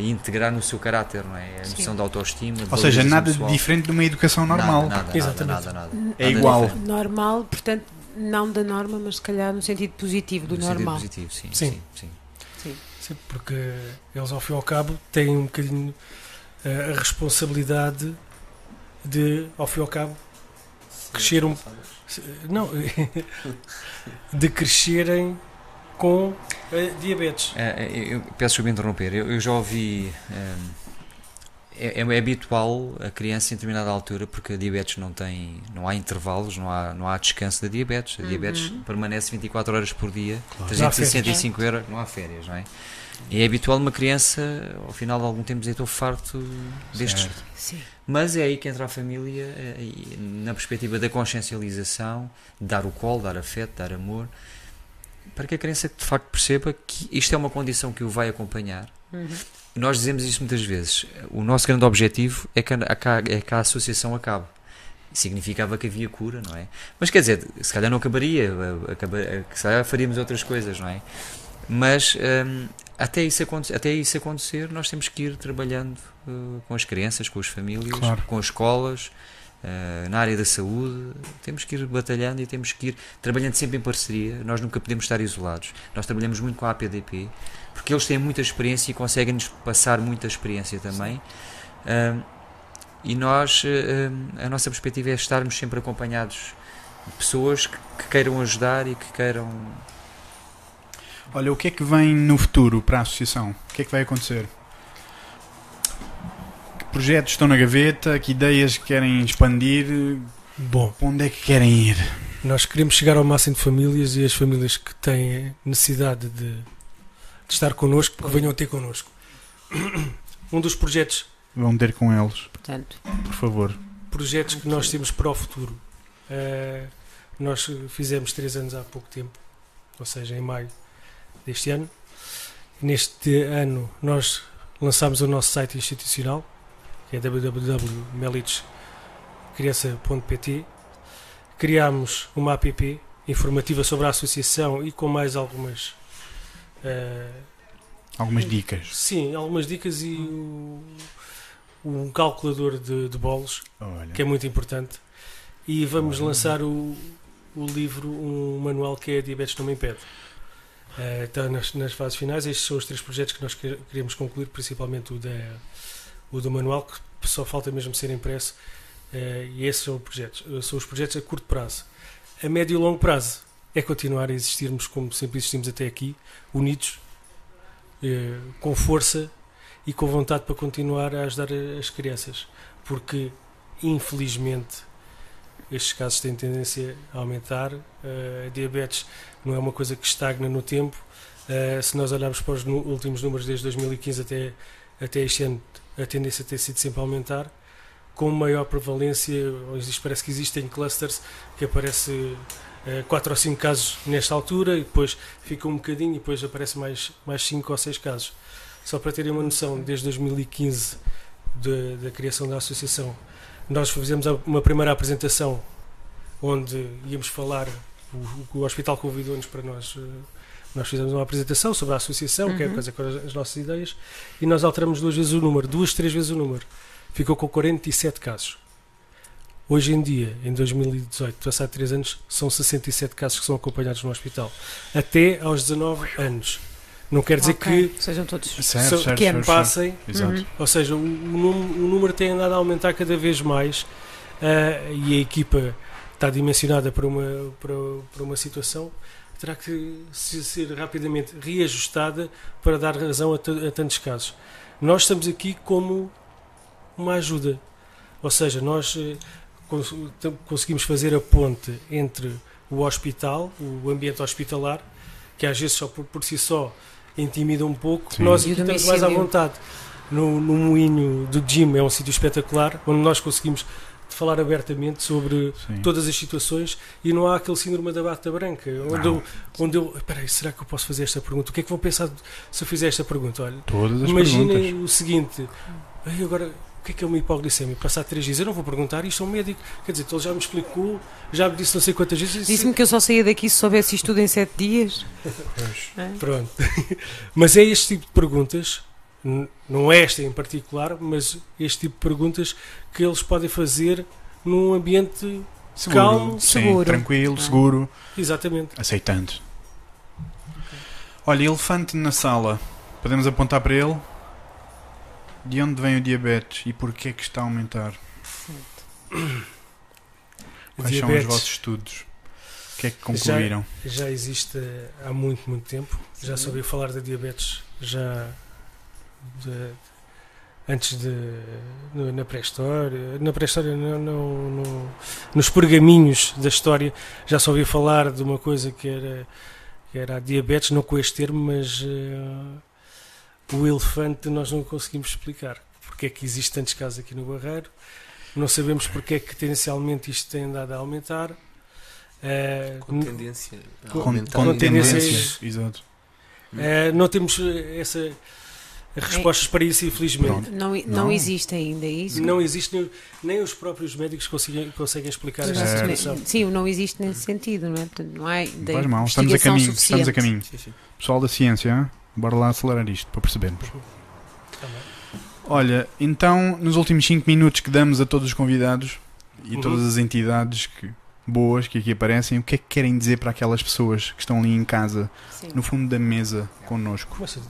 e integrar no seu caráter, não é? A Sim. noção de autoestima, de Ou seja, nada pessoal. diferente de uma educação normal. Nada, nada, Exatamente. nada, nada, nada. É Nada igual. diferente. Normal, portanto, não da norma, mas se calhar no sentido positivo do No sentido normal. positivo, sim, Sim. sim, sim. Sim. Sim, porque eles, ao fim e ao cabo, têm um bocadinho eh, a responsabilidade de, ao fim e ao cabo, crescer um. Não, de crescerem com eh, diabetes. Eh, eu, eu peço desculpa interromper, eu, eu já ouvi. ehm, é, é habitual a criança em determinada altura, porque a diabetes não tem, não há intervalos, não há, não há descanso da diabetes. A Uhum. diabetes permanece 24 horas por dia, Claro. 365 horas, não há férias, não é? E é habitual uma criança, ao final de algum tempo, dizer estou farto destes. Mas é aí que entra a família, eh, na perspectiva da consciencialização, dar o colo, dar afeto, dar amor, para que a criança de facto perceba que isto é uma condição que o vai acompanhar. Uhum. Nós dizemos isso muitas vezes. O nosso grande objetivo é que a, é que a associação acabe. Significava que havia cura, não é? Mas quer dizer, se calhar não acabaria, eh, acaba- eh, se calhar faríamos outras coisas, não é? Mas hum, até, isso até isso acontecer, nós temos que ir trabalhando eh, com as crianças, com as famílias, Claro. com as escolas, eh, na área da saúde. Temos que ir batalhando e temos que ir trabalhando sempre em parceria. Nós nunca podemos estar isolados. Nós trabalhamos muito com a APDP, porque eles têm muita experiência e conseguem-nos passar muita experiência também. Hum, e nós, hum, a nossa perspectiva é estarmos sempre acompanhados de pessoas que, que queiram ajudar e que queiram Olha, o que é que vem no futuro para a associação? O que é que vai acontecer? Que projetos estão na gaveta? Que ideias querem expandir? Bom, Para onde é que querem ir? nós queremos chegar ao máximo de famílias e as famílias que têm necessidade de, de estar connosco, que venham ter connosco. Um dos projetos, Vão ter com eles, Portanto, por favor. projetos que nós temos para o futuro. eh, nós fizemos três anos há pouco tempo, ou seja, em maio deste ano. Neste ano nós lançámos o nosso site institucional, que é www.melitscriança.pt. Criámos uma app informativa sobre a associação e com mais algumas eh, Algumas dicas. sim, algumas dicas e o- um calculador de, de bolos Olha. que é muito importante. E vamos lançar o, o livro, um manual que é Diabetes Não Me Impede. Eh, está nas, nas fases finais. Estes são os três projetos que nós quer- queremos concluir, principalmente o, da, o do manual, que só falta mesmo ser impresso. Eh, e esses são, os projetos, eh, são os projetos a curto prazo. A médio e longo prazo é continuar a existirmos como sempre existimos até aqui, unidos, eh, com força e com vontade para continuar a ajudar as crianças. Porque, infelizmente, estes casos têm tendência a aumentar. A diabetes não é uma coisa que estagna no tempo. Se nós olharmos para os últimos números desde 2015 até até este ano a tendência tem sido sempre a aumentar, com maior prevalência, parece que existem clusters que aparece 4 ou 5 casos nesta altura e depois fica um bocadinho e depois aparece mais, mais 5 ou 6 casos. Só para terem uma noção, desde 2015 de, da criação da associação, nós fizemos uma primeira apresentação onde íamos falar, o, o hospital convidou-nos para nós, eh, nós fizemos uma apresentação sobre a associação, uhum. que é fazer com as, as nossas ideias, e nós alteramos duas vezes o número, duas, três vezes o número. Ficou com 47 casos. Hoje em dia, em 2018, passado 3 anos, são 67 casos que são acompanhados no hospital. Até aos 19 anos. Não quer dizer okay. que sejam todos certo, certo, certo, passem, uhum. ou seja, o, o, número tem andado a aumentar cada vez mais uh, e a equipa está dimensionada para uma, para, para uma situação terá que ser rapidamente reajustada para dar razão a, a tantos casos. Nós estamos aqui como uma ajuda, ou seja, nós eh, conseguimos fazer a ponte entre o hospital, o ambiente hospitalar, que às vezes só por, por si só intimida um pouco, Sim. nós aqui estamos mais à vontade. No, no moinho do Jim é um sítio espetacular, onde nós conseguimos falar abertamente sobre Sim. todas as situações e não há aquele síndrome da bata branca, onde eu, onde eu, peraí, será que eu posso fazer esta pergunta? O que é que vão pensar se eu fizer esta pergunta? Olha, imaginem o seguinte, agora que é que é uma hipoglicemia? Passar três dias, eu não vou perguntar isto a um médico. Quer dizer, ele já me explicou, já me disse não sei quantas vezes. Disse-me que eu só saía daqui se soubesse isto tudo em sete dias. É? Pronto. mas é este tipo de perguntas, não é esta em particular, mas este tipo de perguntas que eles podem fazer num ambiente seguro, calmo, sim, seguro. tranquilo, ah. seguro. Exatamente. Aceitando. Olha, elefante na sala. Podemos apontar para ele? De onde vem o diabetes e porquê é que está a aumentar? Quais diabetes, são os vossos estudos? O que é que concluíram? Já, já existe há muito, muito tempo. Sim. Já ouviu falar da diabetes já de, antes de na pré-história na pré-história no, no, no, nos pergaminhos da história já se ouvia falar de uma coisa que era que era a diabetes não com este termo mas uh, o elefante nós não conseguimos explicar. Porque é que existe tantos casos aqui no Barreiro, não sabemos porque é que tendencialmente isto tem andado a aumentar. Uh, com tendência a com, aumentar. Com, com tendências, exato. Uh, não temos essa respostas é. para isso, infelizmente. Não, não, não, existe ainda isso. Não existe, nem, nem os próprios médicos conseguem, conseguem explicar esta é. situação. Sim, não existe nesse sentido, não é? Portanto, não há faz mal, estamos a caminho. Estamos a caminho. Sim, sim. Pessoal da ciência? Bora lá acelerar isto para percebermos. Olha, então, nos últimos 5 minutos que damos a todos os convidados e uhum. todas as entidades que, boas que aqui aparecem, o que é que querem dizer para aquelas pessoas que estão ali em casa, Sim. no fundo da mesa, connosco? Assim?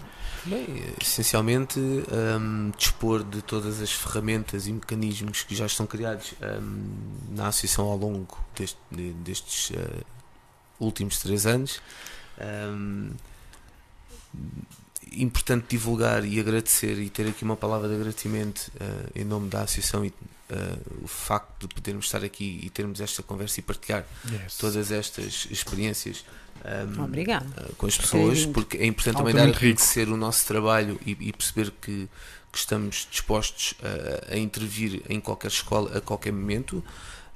Bem, essencialmente, um, dispor de todas as ferramentas e mecanismos que já estão criados um, na Associação ao longo deste, destes uh, últimos três anos. Um, importante divulgar e agradecer e ter aqui uma palavra de agradecimento uh, em nome da associação e uh, o facto de podermos estar aqui e termos esta conversa e partilhar yes. todas estas experiências um, uh, com as pessoas, porque é importante também dar a conhecer o nosso trabalho e, e perceber que, que, estamos dispostos a intervir em qualquer escola a qualquer momento.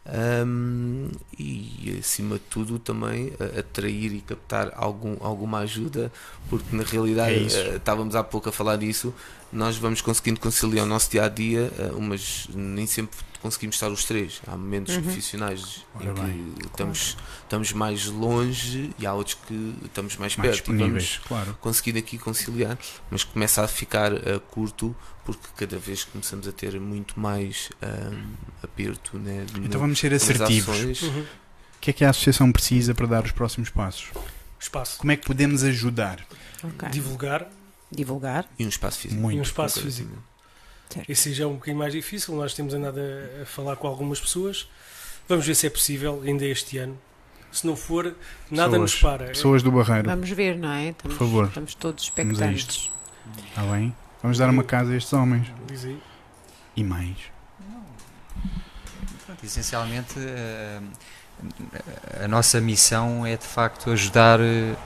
Um, e acima de tudo também atrair e captar algum, alguma ajuda, porque na realidade é uh, estávamos há pouco a falar disso, nós vamos conseguindo conciliar o nosso dia a dia, uh, mas nem sempre conseguimos estar os três. Há momentos uhum. profissionais Ora em que bem, estamos, claro. estamos mais longe e há outros que estamos mais, mais perto. Disponíveis, claro. conseguindo aqui conciliar, mas começa a ficar uh, curto porque cada vez começamos a ter muito mais um, aperto. Né, então vamos ser assertivos. Uhum. O que é que a associação precisa para dar os próximos passos? Espaço. Como é que podemos ajudar? Okay. Divulgar. Divulgar. E um espaço físico. Muito. E um espaço físico. Certo. Esse já é um bocadinho mais difícil. Nós temos andado a, a falar com algumas pessoas. Vamos ver se é possível ainda este ano. Se não for, nada pessoas, nos para. Pessoas do Barreiro. Vamos ver, não é? Estamos, Por favor. Estamos todos expectantes. Está bem? Vamos dar uma casa a estes homens. Diz aí. E mais. Essencialmente, a, eh, a nossa missão é de facto ajudar eh,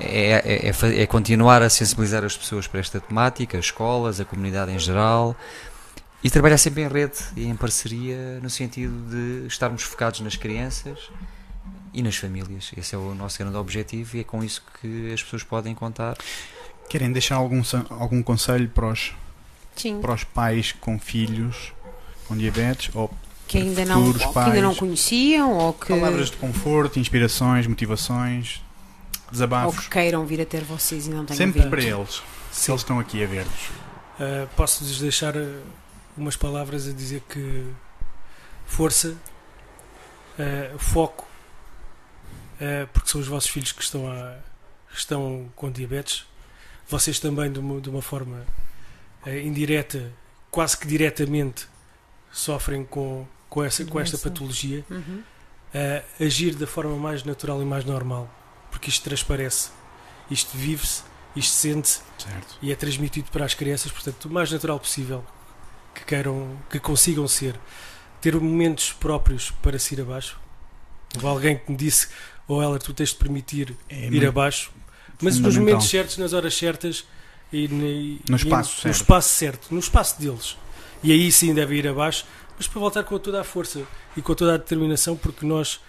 é, é, é é continuar a sensibilizar as pessoas para esta temática, as escolas, a comunidade em geral, e trabalhar sempre em rede e em parceria, no sentido de estarmos focados nas crianças e nas famílias. Esse é o nosso grande objetivo e é com isso que as pessoas podem contar. Querem deixar algum, algum conselho para os, Sim. para os pais com filhos com diabetes? Ou Que ainda não, que ainda não pais. conheciam ou que, palavras de conforto, inspirações, motivações, ou desabafos? que queiram vir a ter vocês e não tenham Sempre vindo. para eles. Se eles estão aqui a ver-nos. Uh, Posso-lhes deixar uh, umas palavras a dizer que força, uh, foco, uh, porque são os vossos filhos que estão, a, que estão com diabetes. Vocês também, de uma, de uma forma uh, indireta, quase que diretamente, sofrem com, com, essa, com esta patologia. Uhum. Uh, agir da forma mais natural e mais normal, porque isto transparece, isto vive-se, isto sente-se e é transmitido para as crianças, portanto, o mais natural possível que queiram, que consigam ser, ter momentos próprios para se ir abaixo. Houve alguém que me disse, ou ela, tu tens de permitir É ir abaixo, mas nos momentos certos, nas horas certas e, ne- No e espaço no certo. espaço certo, no espaço deles. E aí sim deve ir abaixo, mas para voltar com toda a força e com toda a determinação, porque nós,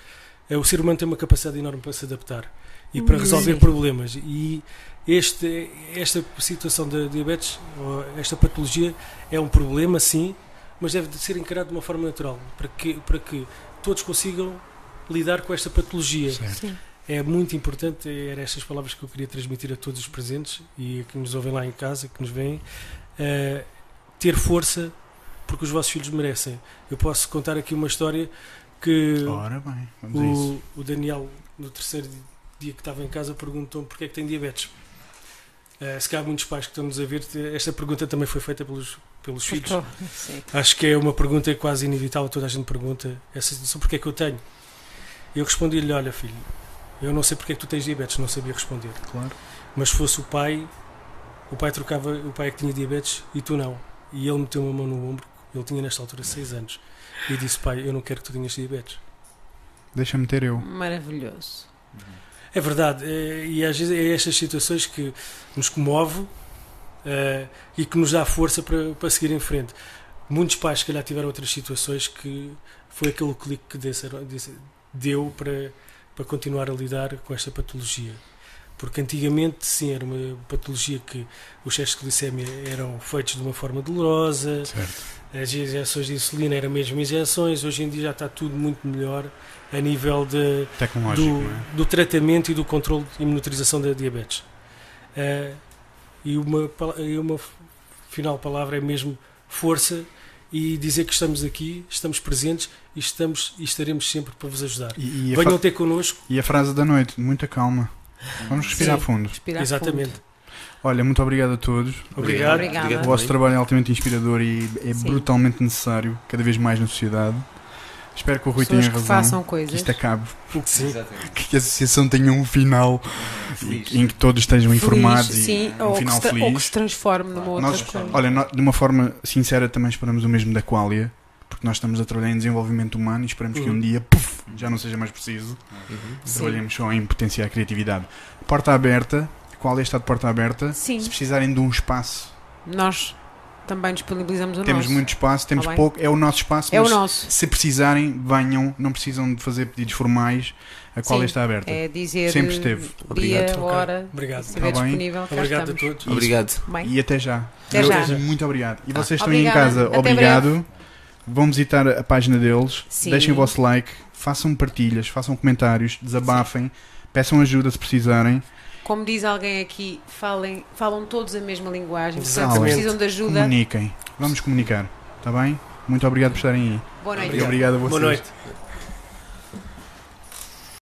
eh, o ser humano tem uma capacidade enorme para se adaptar e para Hum, resolver sim. problemas. E este, esta situação da diabetes, esta patologia, é um problema, sim, mas deve de ser encarado de uma forma natural, para que, para que todos consigam lidar com esta patologia. É muito importante, eram estas palavras que eu queria transmitir a todos os presentes e a que nos ouvem lá em casa, que nos veem, eh, ter força, porque os vossos filhos merecem. Eu posso contar aqui uma história que Ora bem, vamos a isso. o, o Daniel, no terceiro dia que estava em casa, perguntou-me porque é que tem diabetes. Eh, se calhar muitos pais que estão-nos a ver, esta pergunta também foi feita pelos, pelos filhos. Sim. Acho que é uma pergunta quase inevitável, toda a gente pergunta essa situação, porque é que eu tenho? Eu respondi-lhe, olha filho, eu não sei porque é que tu tens diabetes, não sabia responder. Claro. Mas se fosse o pai, o pai trocava, o pai é que tinha diabetes e tu não. E ele meteu uma mão no ombro, ele tinha nesta altura 6 anos, e disse, pai, eu não quero que tu tenhas diabetes. Deixa-me ter eu. Maravilhoso. É verdade, eh, e às vezes é estas situações que nos comove eh, e que nos dá força para, para seguir em frente. Muitos pais, se calhar, tiveram outras situações que foi aquele clique que deu para, para continuar a lidar com esta patologia. Porque antigamente, sim, era uma patologia que os testes de glicemia eram feitos de uma forma dolorosa, Certo. as injeções de insulina eram mesmo injeções, hoje em dia já está tudo muito melhor a nível de, do, é? do tratamento e do controle e monitorização da diabetes. Eh, e, uma, e uma final palavra é mesmo força e dizer que estamos aqui, estamos presentes e, estamos, e estaremos sempre para vos ajudar. E, e Venham ter connosco, e a frase da noite, muita calma. Vamos respirar Sim. fundo. Respirar exatamente. fundo. Olha, muito obrigado a todos. Obrigado. Obrigada. O vosso trabalho é altamente inspirador e é Sim. brutalmente necessário, cada vez mais na sociedade. Espero que o Rui Pessoas tenha que razão. façam Que coisas. isto acabe, Sim. Que a associação tenha um final Feliz. em que todos estejam feliz, informados sim, e um ou, que final se, tra- ou que feliz. se transforme numa outra Nós, coisa. olha, de uma forma sincera também esperamos o mesmo da Qualia, porque nós estamos a trabalhar em desenvolvimento humano e esperamos que Uhum. um dia puf, já não seja mais preciso. Uhum. Sim. Trabalhemos só em potenciar a criatividade. Porta aberta, Qualia está de porta aberta. Sim, Se precisarem de um espaço, nós também disponibilizamos o temos nosso. muito espaço, temos Tá bem. pouco, é o nosso espaço, É o nosso. se precisarem, venham, não precisam de fazer pedidos formais, a Qualia Sim, está aberta. É dizer Sempre esteve. dia, Obrigado. Ok. hora, Obrigado. se estiver Tá bem. Obrigado a todos. Obrigado. Bem, E até já. Até já. Muito obrigado. E Tá. vocês estão aí em casa, Até obrigado. Vão visitar a página deles, Sim. deixem o vosso like, façam partilhas, façam comentários, desabafem, peçam ajuda se precisarem. como diz alguém aqui, falem, falam todos a mesma linguagem. Portanto, se precisam de ajuda, Comuniquem. Vamos comunicar. Está bem? Muito obrigado por estarem aí. boa noite. E obrigado a vocês. Boa noite.